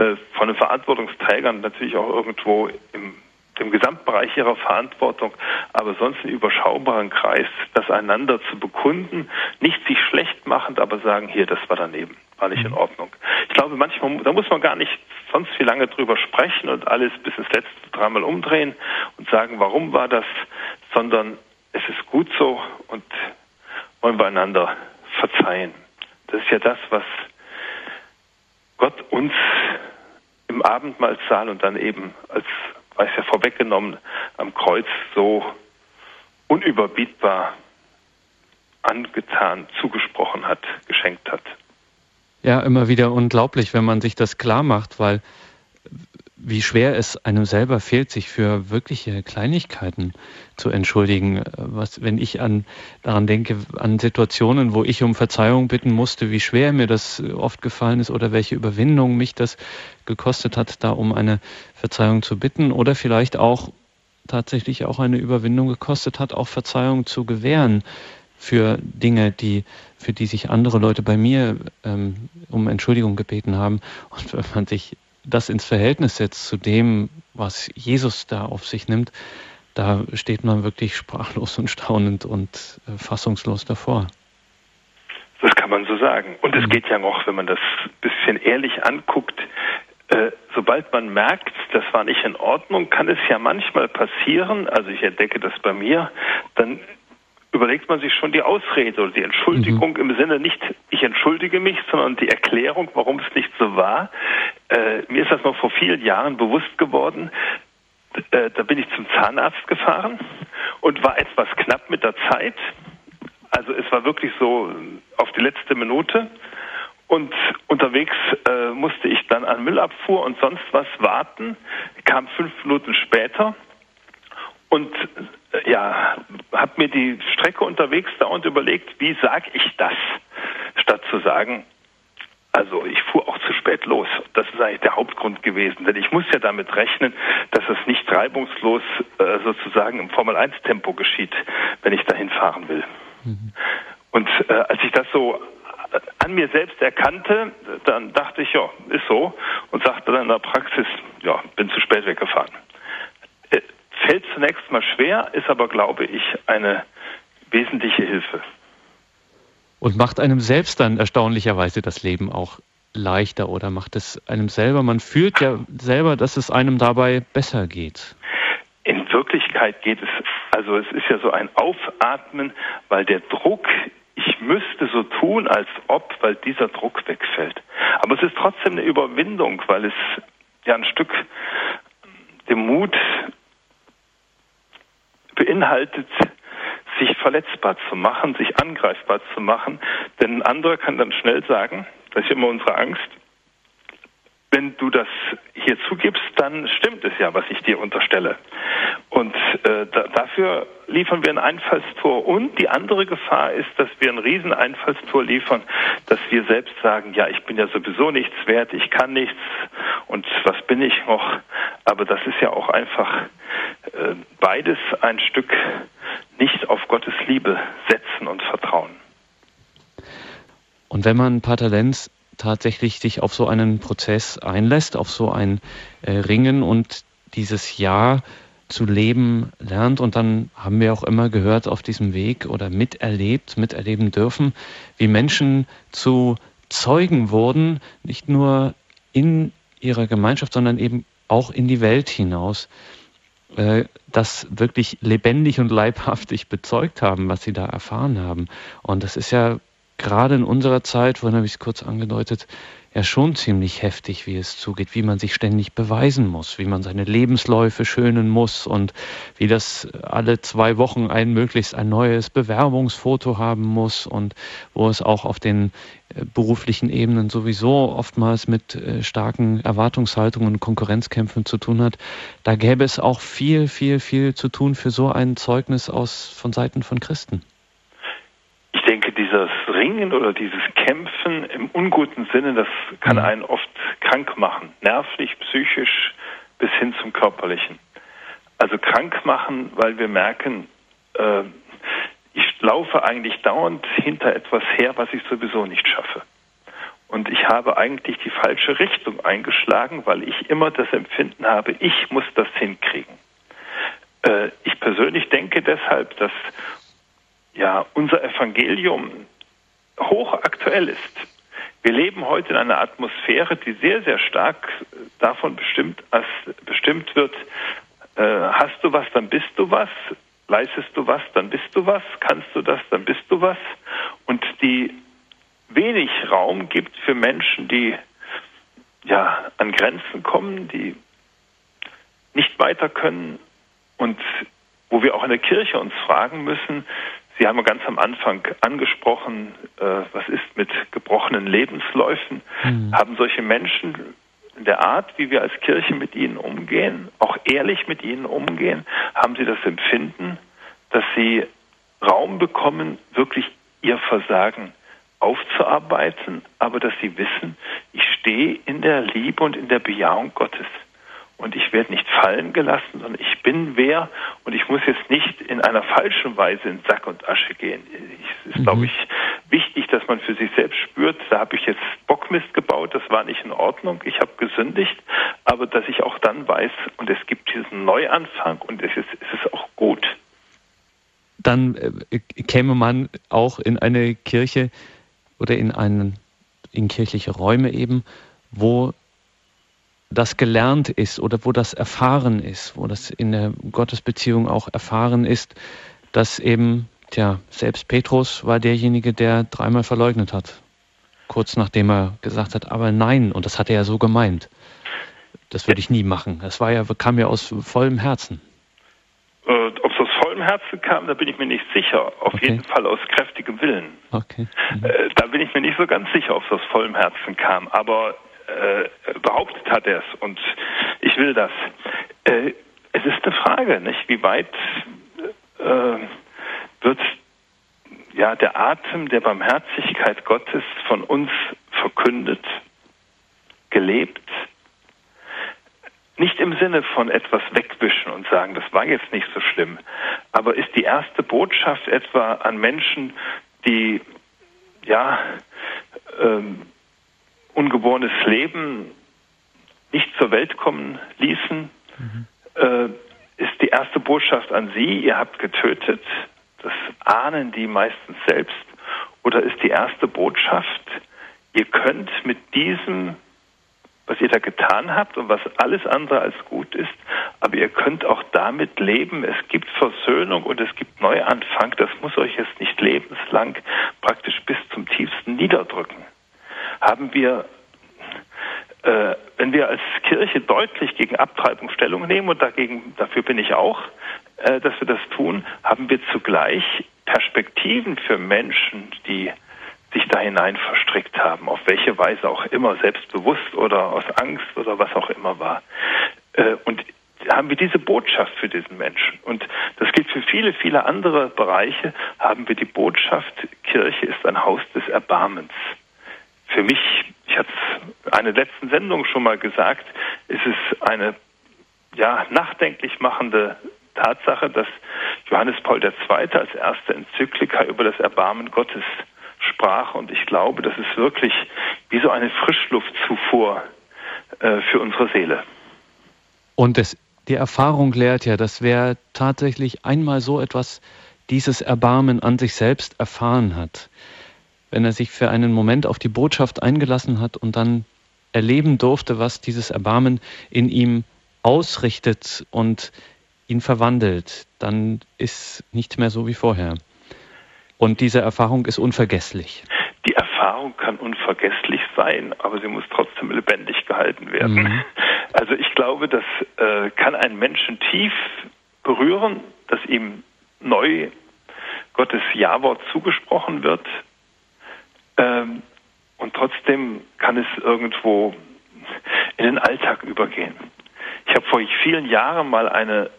äh, von den Verantwortungsträgern natürlich auch irgendwo im dem Gesamtbereich ihrer Verantwortung, aber sonst in überschaubaren Kreis, das einander zu bekunden, nicht sich schlecht machend, aber sagen, hier, das war daneben, war nicht in mhm. Ordnung. Ich glaube, manchmal, da muss man gar nicht sonst viel lange drüber sprechen und alles bis ins letzte dreimal umdrehen und sagen, warum war das, sondern es ist gut so und wollen wir einander verzeihen. Das ist ja das, was Gott uns im Abendmahlsaal und dann eben als weiß ja vorweggenommen, am Kreuz so unüberbietbar angetan, zugesprochen hat, geschenkt hat. Ja, immer wieder unglaublich, wenn man sich das klar macht, weil wie schwer es einem selber fehlt, sich für wirkliche Kleinigkeiten zu entschuldigen. Was, wenn ich an, daran denke, an Situationen, wo ich um Verzeihung bitten musste, wie schwer mir das oft gefallen ist oder welche Überwindung mich das gekostet hat, da um eine Verzeihung zu bitten oder vielleicht auch tatsächlich auch eine Überwindung gekostet hat, auch Verzeihung zu gewähren für Dinge, die, für die sich andere Leute bei mir ähm, um Entschuldigung gebeten haben. Und wenn man sich das ins Verhältnis setzt zu dem, was Jesus da auf sich nimmt, da steht man wirklich sprachlos und staunend und äh, fassungslos davor. Das kann man so sagen. Und es mhm. geht ja noch, wenn man das ein bisschen ehrlich anguckt, äh, sobald man merkt, das war nicht in Ordnung, kann es ja manchmal passieren, also ich entdecke das bei mir, dann überlegt man sich schon die Ausrede oder die Entschuldigung mhm. im Sinne nicht, ich entschuldige mich, sondern die Erklärung, warum es nicht so war. Äh, mir ist das noch vor vielen Jahren bewusst geworden. äh, da bin ich zum Zahnarzt gefahren und war etwas knapp mit der Zeit. Also es war wirklich so auf die letzte Minute. Und unterwegs äh, musste ich dann an Müllabfuhr und sonst was warten, kam fünf Minuten später und äh, ja, habe mir die Strecke unterwegs da und überlegt, wie sage ich das, statt zu sagen, also ich fuhr auch zu spät los. Das ist eigentlich der Hauptgrund gewesen, denn ich muss ja damit rechnen, dass es nicht reibungslos äh, sozusagen im Formel 1 Tempo geschieht, wenn ich dahin fahren will. Mhm. Und äh, als ich das so äh, an mir selbst erkannte, dann dachte ich, ja, ist so und sagte dann in der Praxis, ja, bin zu spät weggefahren. Fällt zunächst mal schwer, ist aber, glaube ich, eine wesentliche Hilfe. Und macht einem selbst dann erstaunlicherweise das Leben auch leichter oder macht es einem selber, man fühlt ja selber, dass es einem dabei besser geht. In Wirklichkeit geht es, also es ist ja so ein Aufatmen, weil der Druck, ich müsste so tun, als ob, weil dieser Druck wegfällt. Aber es ist trotzdem eine Überwindung, weil es ja ein Stück den Mut beinhaltet, sich verletzbar zu machen, sich angreifbar zu machen. Denn ein anderer kann dann schnell sagen, das ist immer unsere Angst, wenn du das hier zugibst, dann stimmt es ja, was ich dir unterstelle. Und äh, da, dafür liefern wir ein Einfallstor. Und die andere Gefahr ist, dass wir ein Rieseneinfallstor liefern, dass wir selbst sagen, ja, ich bin ja sowieso nichts wert, ich kann nichts und was bin ich noch. Aber das ist ja auch einfach äh, beides ein Stück nicht auf Gottes Liebe setzen und vertrauen. Und wenn man Pater Lenz tatsächlich sich auf so einen Prozess einlässt, auf so ein äh, Ringen und dieses Ja zu leben lernt. Und dann haben wir auch immer gehört auf diesem Weg oder miterlebt, miterleben dürfen, wie Menschen zu Zeugen wurden, nicht nur in ihrer Gemeinschaft, sondern eben auch in die Welt hinaus, äh, das wirklich lebendig und leibhaftig bezeugt haben, was sie da erfahren haben. Und das ist ja gerade in unserer Zeit, vorhin habe ich es kurz angedeutet, ja schon ziemlich heftig, wie es zugeht, wie man sich ständig beweisen muss, wie man seine Lebensläufe schönen muss und wie das alle zwei Wochen ein möglichst ein neues Bewerbungsfoto haben muss und wo es auch auf den äh, beruflichen Ebenen sowieso oftmals mit äh, starken Erwartungshaltungen und Konkurrenzkämpfen zu tun hat. Da gäbe es auch viel, viel, viel zu tun für so ein Zeugnis aus von Seiten von Christen dieses Ringen oder dieses Kämpfen im unguten Sinne, das kann mhm. einen oft krank machen, nervlich, psychisch bis hin zum körperlichen. Also krank machen, weil wir merken, äh, ich laufe eigentlich dauernd hinter etwas her, was ich sowieso nicht schaffe. Und ich habe eigentlich die falsche Richtung eingeschlagen, weil ich immer das Empfinden habe, ich muss das hinkriegen. Äh, ich persönlich denke deshalb, dass ja unser Evangelium hochaktuell ist. Wir leben heute in einer Atmosphäre, die sehr, sehr stark davon bestimmt, als bestimmt wird, äh, hast du was, dann bist du was, leistest du was, dann bist du was, kannst du das, dann bist du was. Und die wenig Raum gibt für Menschen, die ja an Grenzen kommen, die nicht weiter können und wo wir auch in der Kirche uns fragen müssen, Sie haben ganz am Anfang angesprochen, äh, was ist mit gebrochenen Lebensläufen? Mhm. Haben solche Menschen in der Art, wie wir als Kirche mit ihnen umgehen, auch ehrlich mit ihnen umgehen, haben sie das Empfinden, dass sie Raum bekommen, wirklich ihr Versagen aufzuarbeiten, aber dass sie wissen, ich stehe in der Liebe und in der Bejahung Gottes und ich werde nicht fallen gelassen, sondern ich bin wer und ich muss jetzt nicht in einer falschen Weise in Sack und Asche gehen. Es ist, mhm. glaube ich, wichtig, dass man für sich selbst spürt, da habe ich jetzt Bockmist gebaut, das war nicht in Ordnung, ich habe gesündigt, aber dass ich auch dann weiß, und es gibt diesen Neuanfang und es ist, es ist auch gut. Dann äh, käme man auch in eine Kirche oder in einen in kirchliche Räume eben, wo das gelernt ist oder wo das erfahren ist, wo das in der Gottesbeziehung auch erfahren ist, dass eben, tja, selbst Petrus war derjenige, der dreimal verleugnet hat. Kurz nachdem er gesagt hat, aber nein, und das hat er ja so gemeint. das würde ich nie machen. Das war ja, kam ja aus vollem Herzen. Äh, Ob es aus vollem Herzen kam, da bin ich mir nicht sicher. Auf okay. jeden Fall aus kräftigem Willen. Okay. Mhm. Äh, da bin ich mir nicht so ganz sicher, ob es aus vollem Herzen kam. Aber äh, behauptet hat er es und ich will das. Äh, es ist eine Frage, nicht? Wie weit äh, wird ja der Atem der Barmherzigkeit Gottes von uns verkündet, gelebt? Nicht im Sinne von etwas wegwischen und sagen, das war jetzt nicht so schlimm, aber ist die erste Botschaft etwa an Menschen, die ja ähm, ungeborenes Leben nicht zur Welt kommen ließen, mhm. äh, ist die erste Botschaft an Sie, ihr habt getötet, das ahnen die meistens selbst, oder ist die erste Botschaft, ihr könnt mit diesem, was ihr da getan habt und was alles andere als gut ist, aber ihr könnt auch damit leben. Es gibt Versöhnung und es gibt Neuanfang. Das muss euch jetzt nicht lebenslang praktisch bis zum tiefsten niederdrücken. Haben wir äh, wenn wir als Kirche deutlich gegen Abtreibung Stellung nehmen, und dagegen, dafür bin ich auch, äh, dass wir das tun, haben wir zugleich Perspektiven für Menschen, die sich da hinein verstrickt haben, auf welche Weise auch immer, selbstbewusst oder aus Angst oder was auch immer war. Äh, und haben wir diese Botschaft für diesen Menschen. Und das gilt für viele, viele andere Bereiche, haben wir die Botschaft, Kirche ist ein Haus des Erbarmens. Für mich ich hatte es eine letzten Sendung schon mal gesagt, ist es eine ja, nachdenklich machende Tatsache, dass Johannes Paul II. als erste Enzyklika über das Erbarmen Gottes sprach. Und ich glaube, das ist wirklich wie so eine Frischluftzufuhr äh, für unsere Seele. Und es, die Erfahrung lehrt ja, dass wer tatsächlich einmal so etwas, dieses Erbarmen an sich selbst erfahren hat, wenn er sich für einen Moment auf die Botschaft eingelassen hat und dann erleben durfte, was dieses Erbarmen in ihm ausrichtet und ihn verwandelt, dann ist nichts mehr so wie vorher. Und diese Erfahrung ist unvergesslich. Die Erfahrung kann unvergesslich sein, aber sie muss trotzdem lebendig gehalten werden. Mhm. Also ich glaube, das äh, kann einen Menschen tief berühren, dass ihm neu Gottes Ja-Wort zugesprochen wird, ähm, und trotzdem kann es irgendwo in den Alltag übergehen. Ich habe vor vielen Jahren mal eine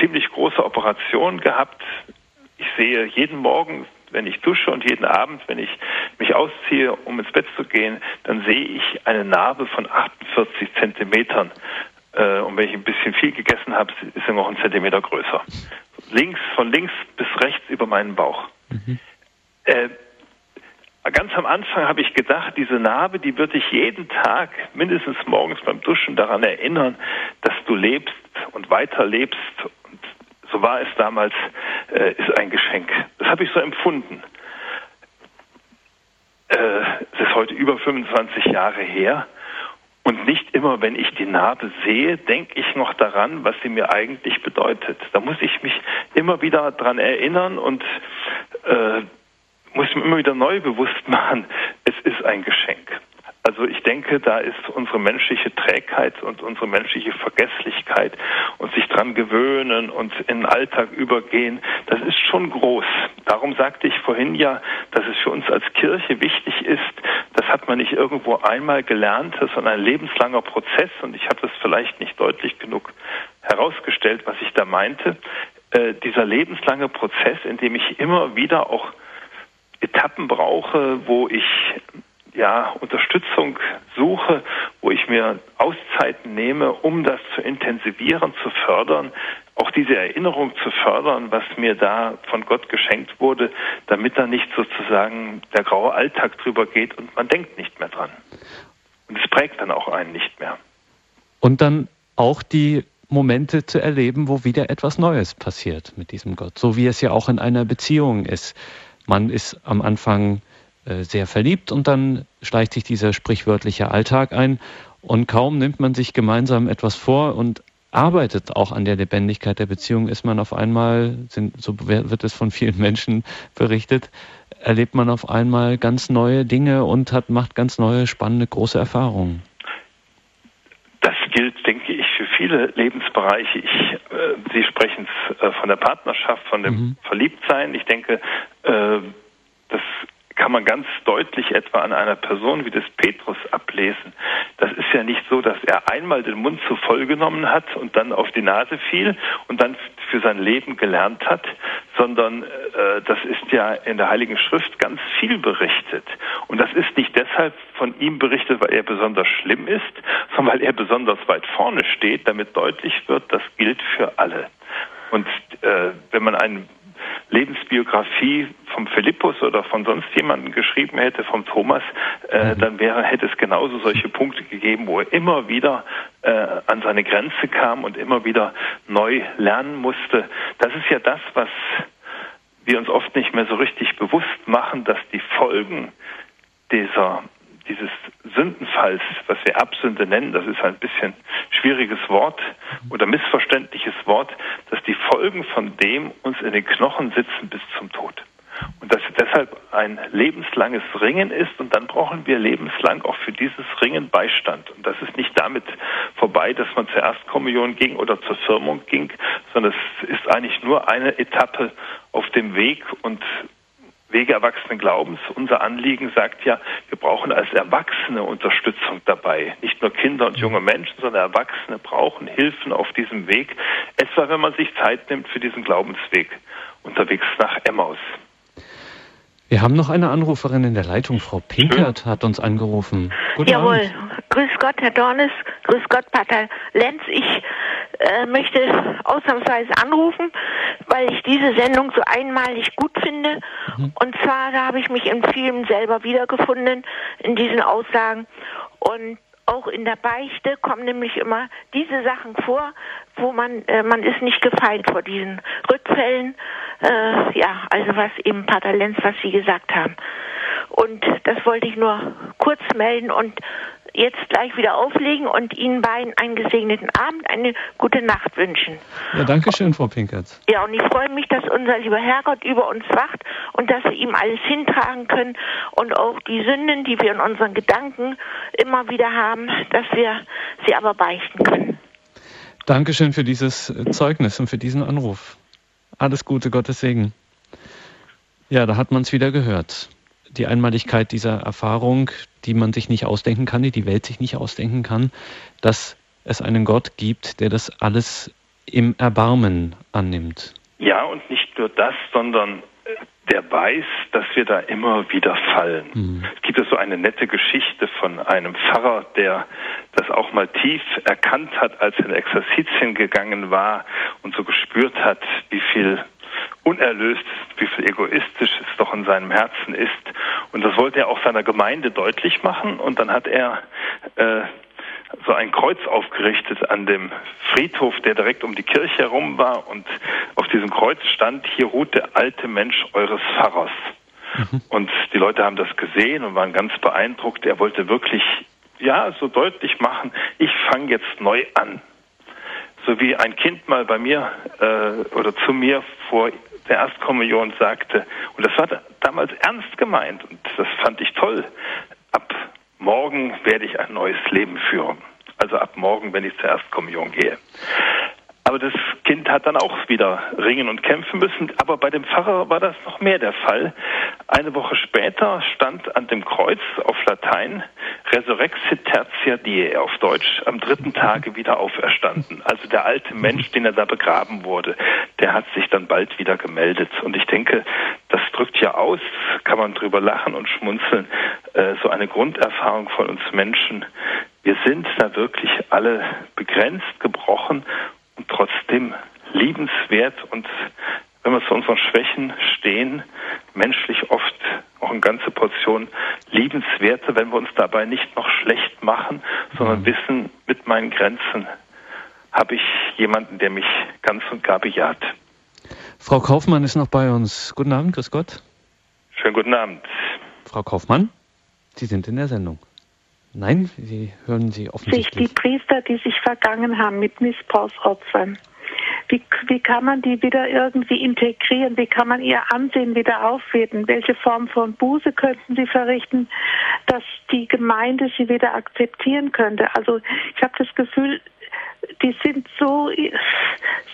ziemlich große Operation gehabt. Ich sehe jeden Morgen, wenn ich dusche und jeden Abend, wenn ich mich ausziehe, um ins Bett zu gehen, dann sehe ich eine Narbe von 48 Zentimetern. Äh, und wenn ich ein bisschen viel gegessen habe, ist sie noch ein Zentimeter größer. Links, von links bis rechts über meinen Bauch. Mhm. Äh, Ganz am Anfang habe ich gedacht, diese Narbe, die wird dich jeden Tag, mindestens morgens beim Duschen, daran erinnern, dass du lebst und weiterlebst. Und so war es damals, äh, ist ein Geschenk. Das habe ich so empfunden. Äh, es ist heute über 25 Jahre her. Und nicht immer, wenn ich die Narbe sehe, denke ich noch daran, was sie mir eigentlich bedeutet. Da muss ich mich immer wieder daran erinnern und äh, muss ich mir immer wieder neu bewusst machen, es ist ein Geschenk. Also ich denke, da ist unsere menschliche Trägheit und unsere menschliche Vergesslichkeit und sich dran gewöhnen und in den Alltag übergehen, das ist schon groß. Darum sagte ich vorhin ja, dass es für uns als Kirche wichtig ist, das hat man nicht irgendwo einmal gelernt, sondern ein lebenslanger Prozess und ich habe das vielleicht nicht deutlich genug herausgestellt, was ich da meinte. Äh, dieser lebenslange Prozess, in dem ich immer wieder auch Etappen brauche, wo ich ja, Unterstützung suche, wo ich mir Auszeiten nehme, um das zu intensivieren, zu fördern, auch diese Erinnerung zu fördern, was mir da von Gott geschenkt wurde, damit da nicht sozusagen der graue Alltag drüber geht und man denkt nicht mehr dran. Und es prägt dann auch einen nicht mehr. Und dann auch die Momente zu erleben, wo wieder etwas Neues passiert mit diesem Gott, so wie es ja auch in einer Beziehung ist man ist am Anfang äh, sehr verliebt und dann schleicht sich dieser sprichwörtliche Alltag ein und kaum nimmt man sich gemeinsam etwas vor und arbeitet auch an der Lebendigkeit der Beziehung, ist man auf einmal, sind, so wird es von vielen Menschen berichtet, erlebt man auf einmal ganz neue Dinge und hat, macht ganz neue, spannende, große Erfahrungen. Das gilt, denke viele Lebensbereiche. Ich, äh, Sie sprechen äh, von der Partnerschaft, von dem mhm. Verliebtsein. Ich denke, äh, das kann man ganz deutlich etwa an einer Person wie des Petrus ablesen. Das ist ja nicht so, dass er einmal den Mund zu voll genommen hat und dann auf die Nase fiel und dann für sein Leben gelernt hat, sondern äh, das ist ja in der Heiligen Schrift ganz viel berichtet. Und das ist nicht deshalb von ihm berichtet, weil er besonders schlimm ist, sondern weil er besonders weit vorne steht, damit deutlich wird, das gilt für alle. Und äh, wenn man einen Lebensbiografie vom Philippus oder von sonst jemandem geschrieben hätte, vom Thomas, äh, mhm. dann wäre, hätte es genauso solche Punkte gegeben, wo er immer wieder äh, an seine Grenze kam und immer wieder neu lernen musste. Das ist ja das, was wir uns oft nicht mehr so richtig bewusst machen, dass die Folgen dieser dieses Sündenfalls, was wir Erbsünde nennen, das ist ein bisschen schwieriges Wort oder missverständliches Wort, dass die Folgen von dem uns in den Knochen sitzen bis zum Tod. Und dass deshalb ein lebenslanges Ringen ist und dann brauchen wir lebenslang auch für dieses Ringen Beistand. Und das ist nicht damit vorbei, dass man zur Erstkommunion ging oder zur Firmung ging, sondern es ist eigentlich nur eine Etappe auf dem Weg und Wege erwachsenen Glaubens. Unser Anliegen sagt ja, wir brauchen als Erwachsene Unterstützung dabei. Nicht nur Kinder und junge Menschen, sondern Erwachsene brauchen Hilfen auf diesem Weg. Etwa wenn man sich Zeit nimmt für diesen Glaubensweg unterwegs nach Emmaus. Wir haben noch eine Anruferin in der Leitung. Frau Pinkert hat uns angerufen. Guten Jawohl. Abend. Grüß Gott, Herr Dornes. Grüß Gott, Pater Lenz. Ich äh, möchte ausnahmsweise anrufen, weil ich diese Sendung so einmalig gut finde. Mhm. Und zwar, da habe ich mich in vielen selber wiedergefunden, in diesen Aussagen. Und auch in der Beichte kommen nämlich immer diese Sachen vor, wo man, äh, man ist nicht gefeit vor diesen Rückfällen. Äh, ja, also was eben Pater Lenz, was Sie gesagt haben. Und das wollte ich nur kurz melden und jetzt gleich wieder auflegen und Ihnen beiden einen gesegneten Abend, eine gute Nacht wünschen. Ja, danke schön, Frau Pinkert. Ja, und ich freue mich, dass unser lieber Herrgott über uns wacht und dass wir ihm alles hintragen können und auch die Sünden, die wir in unseren Gedanken immer wieder haben, dass wir sie aber beichten können. Dankeschön für dieses Zeugnis und für diesen Anruf. Alles Gute, Gottes Segen. Ja, da hat man es wieder gehört die Einmaligkeit dieser Erfahrung, die man sich nicht ausdenken kann, die die Welt sich nicht ausdenken kann, dass es einen Gott gibt, der das alles im Erbarmen annimmt. Ja, und nicht nur das, sondern der weiß, dass wir da immer wieder fallen. Mhm. Es gibt so eine nette Geschichte von einem Pfarrer, der das auch mal tief erkannt hat, als er in Exerzitien gegangen war und so gespürt hat, wie viel unerlöst, wie viel egoistisch es doch in seinem Herzen ist. Und das wollte er auch seiner Gemeinde deutlich machen. Und dann hat er äh, so ein Kreuz aufgerichtet an dem Friedhof, der direkt um die Kirche herum war. Und auf diesem Kreuz stand, hier ruht der alte Mensch eures Pfarrers. Mhm. Und die Leute haben das gesehen und waren ganz beeindruckt. Er wollte wirklich, ja, so deutlich machen, ich fange jetzt neu an so wie ein Kind mal bei mir äh, oder zu mir vor der Erstkommunion sagte, und das war damals ernst gemeint und das fand ich toll, ab morgen werde ich ein neues Leben führen. Also ab morgen, wenn ich zur Erstkommunion gehe. Aber das Kind hat dann auch wieder ringen und kämpfen müssen. Aber bei dem Pfarrer war das noch mehr der Fall. Eine Woche später stand an dem Kreuz auf Latein Resurrexit tertia die auf Deutsch am dritten Tage wieder auferstanden. Also der alte Mensch, den er da begraben wurde, der hat sich dann bald wieder gemeldet. Und ich denke, das drückt ja aus, kann man drüber lachen und schmunzeln, äh, so eine Grunderfahrung von uns Menschen. Wir sind da wirklich alle begrenzt, gebrochen und trotzdem liebenswert und wenn wir zu unseren Schwächen stehen, menschlich oft auch eine ganze Portion liebenswerte, wenn wir uns dabei nicht noch schlecht machen, sondern mhm. wissen, mit meinen Grenzen habe ich jemanden, der mich ganz und gar bejaht. Frau Kaufmann ist noch bei uns. Guten Abend, grüß Gott. Schönen guten Abend. Frau Kaufmann, Sie sind in der Sendung. Nein, Sie hören Sie offensichtlich. Die Priester, die sich vergangen haben mit Missbrauchsopfern. wie, wie kann man die wieder irgendwie integrieren? Wie kann man ihr Ansehen wieder aufwerten? Welche Form von Buße könnten sie verrichten, dass die Gemeinde sie wieder akzeptieren könnte? Also ich habe das Gefühl, die sind so,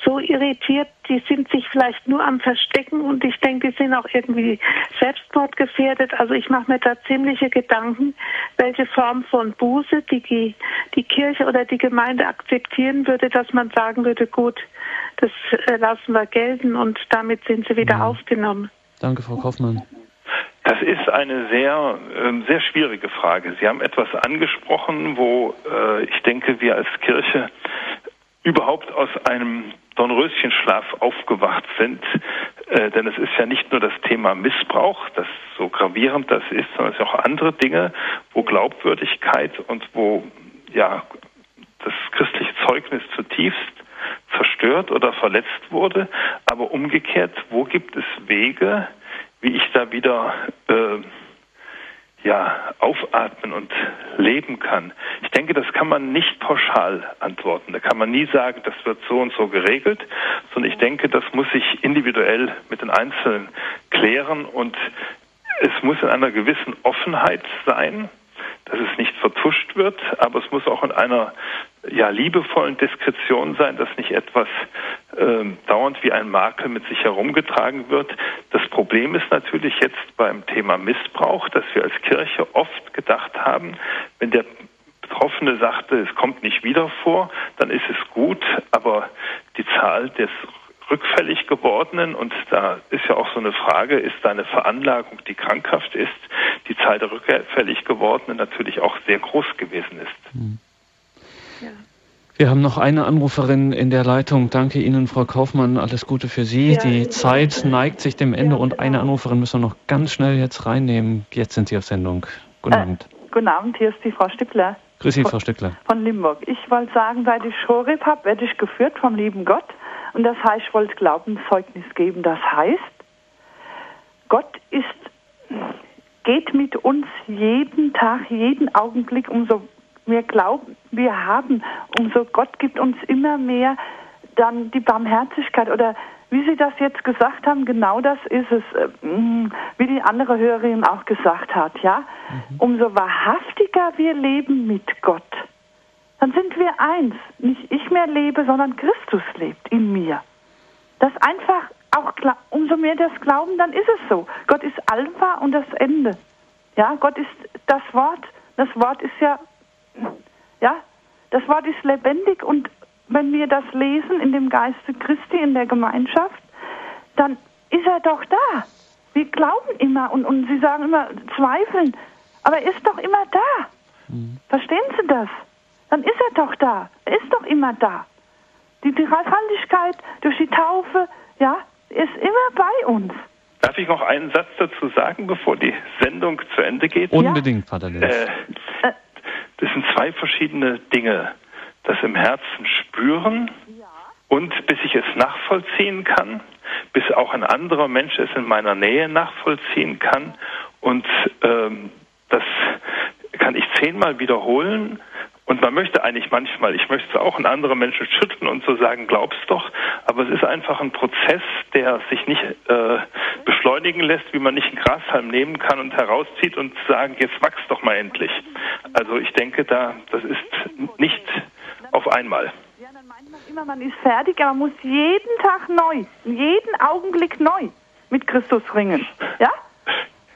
so irritiert, die sind sich vielleicht nur am Verstecken und ich denke, die sind auch irgendwie selbstmordgefährdet. Also ich mache mir da ziemliche Gedanken, welche Form von Buße die, die Kirche oder die Gemeinde akzeptieren würde, dass man sagen würde, gut, das äh, lassen wir gelten und damit sind sie wieder ja. aufgenommen. Danke, Frau Kaufmann. Ist eine sehr, äh, sehr schwierige Frage. Sie haben etwas angesprochen, wo äh, ich denke, wir als Kirche überhaupt aus einem Dornröschenschlaf aufgewacht sind. Äh, denn es ist ja nicht nur das Thema Missbrauch, das so gravierend das ist, sondern es sind auch andere Dinge, wo Glaubwürdigkeit und wo ja das christliche Zeugnis zutiefst zerstört oder verletzt wurde. Aber umgekehrt, wo gibt es Wege, wie ich da wieder äh, ja, aufatmen und leben kann. Ich denke, das kann man nicht pauschal antworten. Da kann man nie sagen, das wird so und so geregelt, sondern ich denke, das muss sich individuell mit den Einzelnen klären und es muss in einer gewissen Offenheit sein, dass es nicht vertuscht wird, aber es muss auch in einer ja, liebevollen Diskretion sein, dass nicht etwas äh, dauernd wie ein Makel mit sich herumgetragen wird. Das Problem ist natürlich jetzt beim Thema Missbrauch, dass wir als Kirche oft gedacht haben, wenn der Betroffene sagte, es kommt nicht wieder vor, dann ist es gut, aber die Zahl des rückfällig gewordenen, und da ist ja auch so eine Frage, ist da eine Veranlagung, die krankhaft ist, die Zahl der rückfällig gewordenen natürlich auch sehr groß gewesen ist. Hm. Wir haben noch eine Anruferin in der Leitung. Danke Ihnen, Frau Kaufmann. Alles Gute für Sie. Ja, Die Zeit neigt sich dem Ende ja, und eine genau. Anruferin müssen wir noch ganz schnell jetzt reinnehmen. Jetzt sind Sie auf Sendung. Guten äh, Abend. Guten Abend, hier ist die Frau Stippler. Grüß Sie, Frau Stippler. Von Limburg. Ich wollte sagen, seit ich Horeb habe, werde ich geführt vom lieben Gott. Und das heißt, ich wollte Glaubenszeugnis geben. Das heißt, Gott ist, geht mit uns jeden Tag, jeden Augenblick, umso mehr Glauben wir haben, umso Gott gibt uns immer mehr dann die Barmherzigkeit oder wie Sie das jetzt gesagt haben, genau das ist es, äh, mm, wie die andere Hörerin auch gesagt hat, ja. Mhm. Umso wahrhaftiger wir leben mit Gott, dann sind wir eins. Nicht ich mehr lebe, sondern Christus lebt in mir. Das einfach auch, umso mehr das Glauben, dann ist es so. Gott ist Alpha und das Ende. Ja, Gott ist das Wort. Das Wort ist ja ja, das Wort ist lebendig und wenn wir das lesen in dem Geiste Christi, in der Gemeinschaft, dann ist er doch da. Wir glauben immer und, und Sie sagen immer zweifeln, aber er ist doch immer da. Mhm. Verstehen Sie das? Dann ist er doch da. Er ist doch immer da. Die Dreifaltigkeit durch die Taufe, ja, ist immer bei uns. Darf ich noch einen Satz dazu sagen, bevor die Sendung zu Ende geht? Unbedingt, Vater Lenz. Äh, äh, das sind zwei verschiedene Dinge. Das im Herzen spüren und bis ich es nachvollziehen kann, bis auch ein anderer Mensch es in meiner Nähe nachvollziehen kann. Und ähm, das kann ich zehnmal wiederholen und man möchte eigentlich manchmal, ich möchte auch einen anderen Menschen schütteln und so sagen, glaub's doch, aber es ist einfach ein Prozess, der sich nicht äh, beschleunigen lässt, wie man nicht einen Grashalm nehmen kann und herauszieht und sagen, jetzt wachst doch mal endlich. Also ich denke, da das ist nicht auf einmal. Ja, dann meint man immer, man ist fertig, aber man muss jeden Tag neu, jeden Augenblick neu mit Christus ringen. Ja?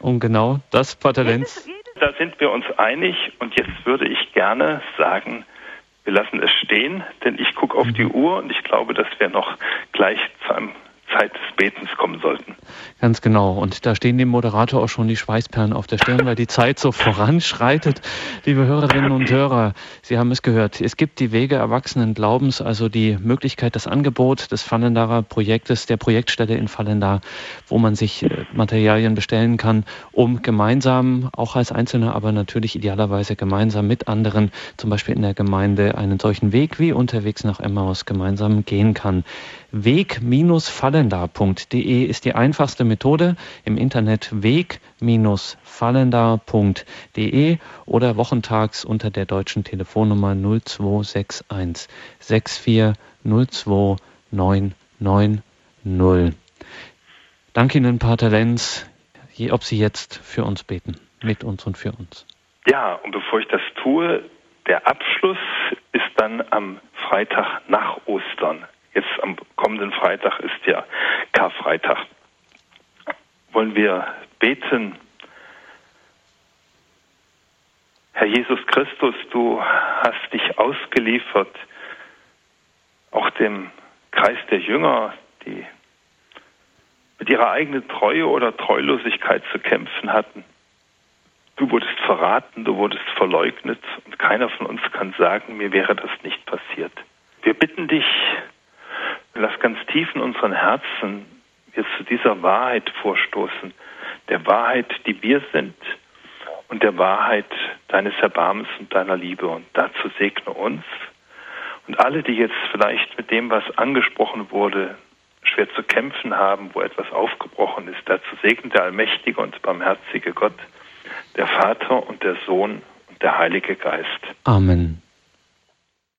Und genau das, Pater Lenz. Da sind wir uns einig und jetzt würde ich gerne sagen, wir lassen es stehen, denn ich gucke auf die mhm. Uhr und ich glaube, dass wir noch gleich zu einem Zeit des Betens kommen sollten. Ganz genau. Und da stehen dem Moderator auch schon die Schweißperlen auf der Stirn, weil die Zeit so voranschreitet. Liebe Hörerinnen und Hörer, Sie haben es gehört. Es gibt die Wege erwachsenen Glaubens, also die Möglichkeit, das Angebot des Fallendarer Projektes, der Projektstelle in Fallendar, wo man sich äh, Materialien bestellen kann, um gemeinsam, auch als Einzelner, aber natürlich idealerweise gemeinsam mit anderen, zum Beispiel in der Gemeinde, einen solchen Weg wie unterwegs nach Emmaus gemeinsam gehen kann. Weg-fallender.de ist die einfachste Methode. Im Internet weg-fallender.de oder wochentags unter der deutschen Telefonnummer 0261 6402 990. Danke Ihnen, Pater Lenz, ob Sie jetzt für uns beten, mit uns und für uns. Ja, und bevor ich das tue, der Abschluss ist dann am Freitag nach Ostern. Jetzt am kommenden Freitag ist ja Karfreitag. Wollen wir beten? Herr Jesus Christus, du hast dich ausgeliefert, auch dem Kreis der Jünger, die mit ihrer eigenen Treue oder Treulosigkeit zu kämpfen hatten. Du wurdest verraten, du wurdest verleugnet und keiner von uns kann sagen, mir wäre das nicht passiert. Wir bitten dich, lass ganz tief in unseren Herzen wir zu dieser Wahrheit vorstoßen, der Wahrheit, die wir sind und der Wahrheit deines Erbarmens und deiner Liebe. Und dazu segne uns und alle, die jetzt vielleicht mit dem, was angesprochen wurde, schwer zu kämpfen haben, wo etwas aufgebrochen ist, dazu segnet der allmächtige und barmherzige Gott, der Vater und der Sohn und der Heilige Geist. Amen.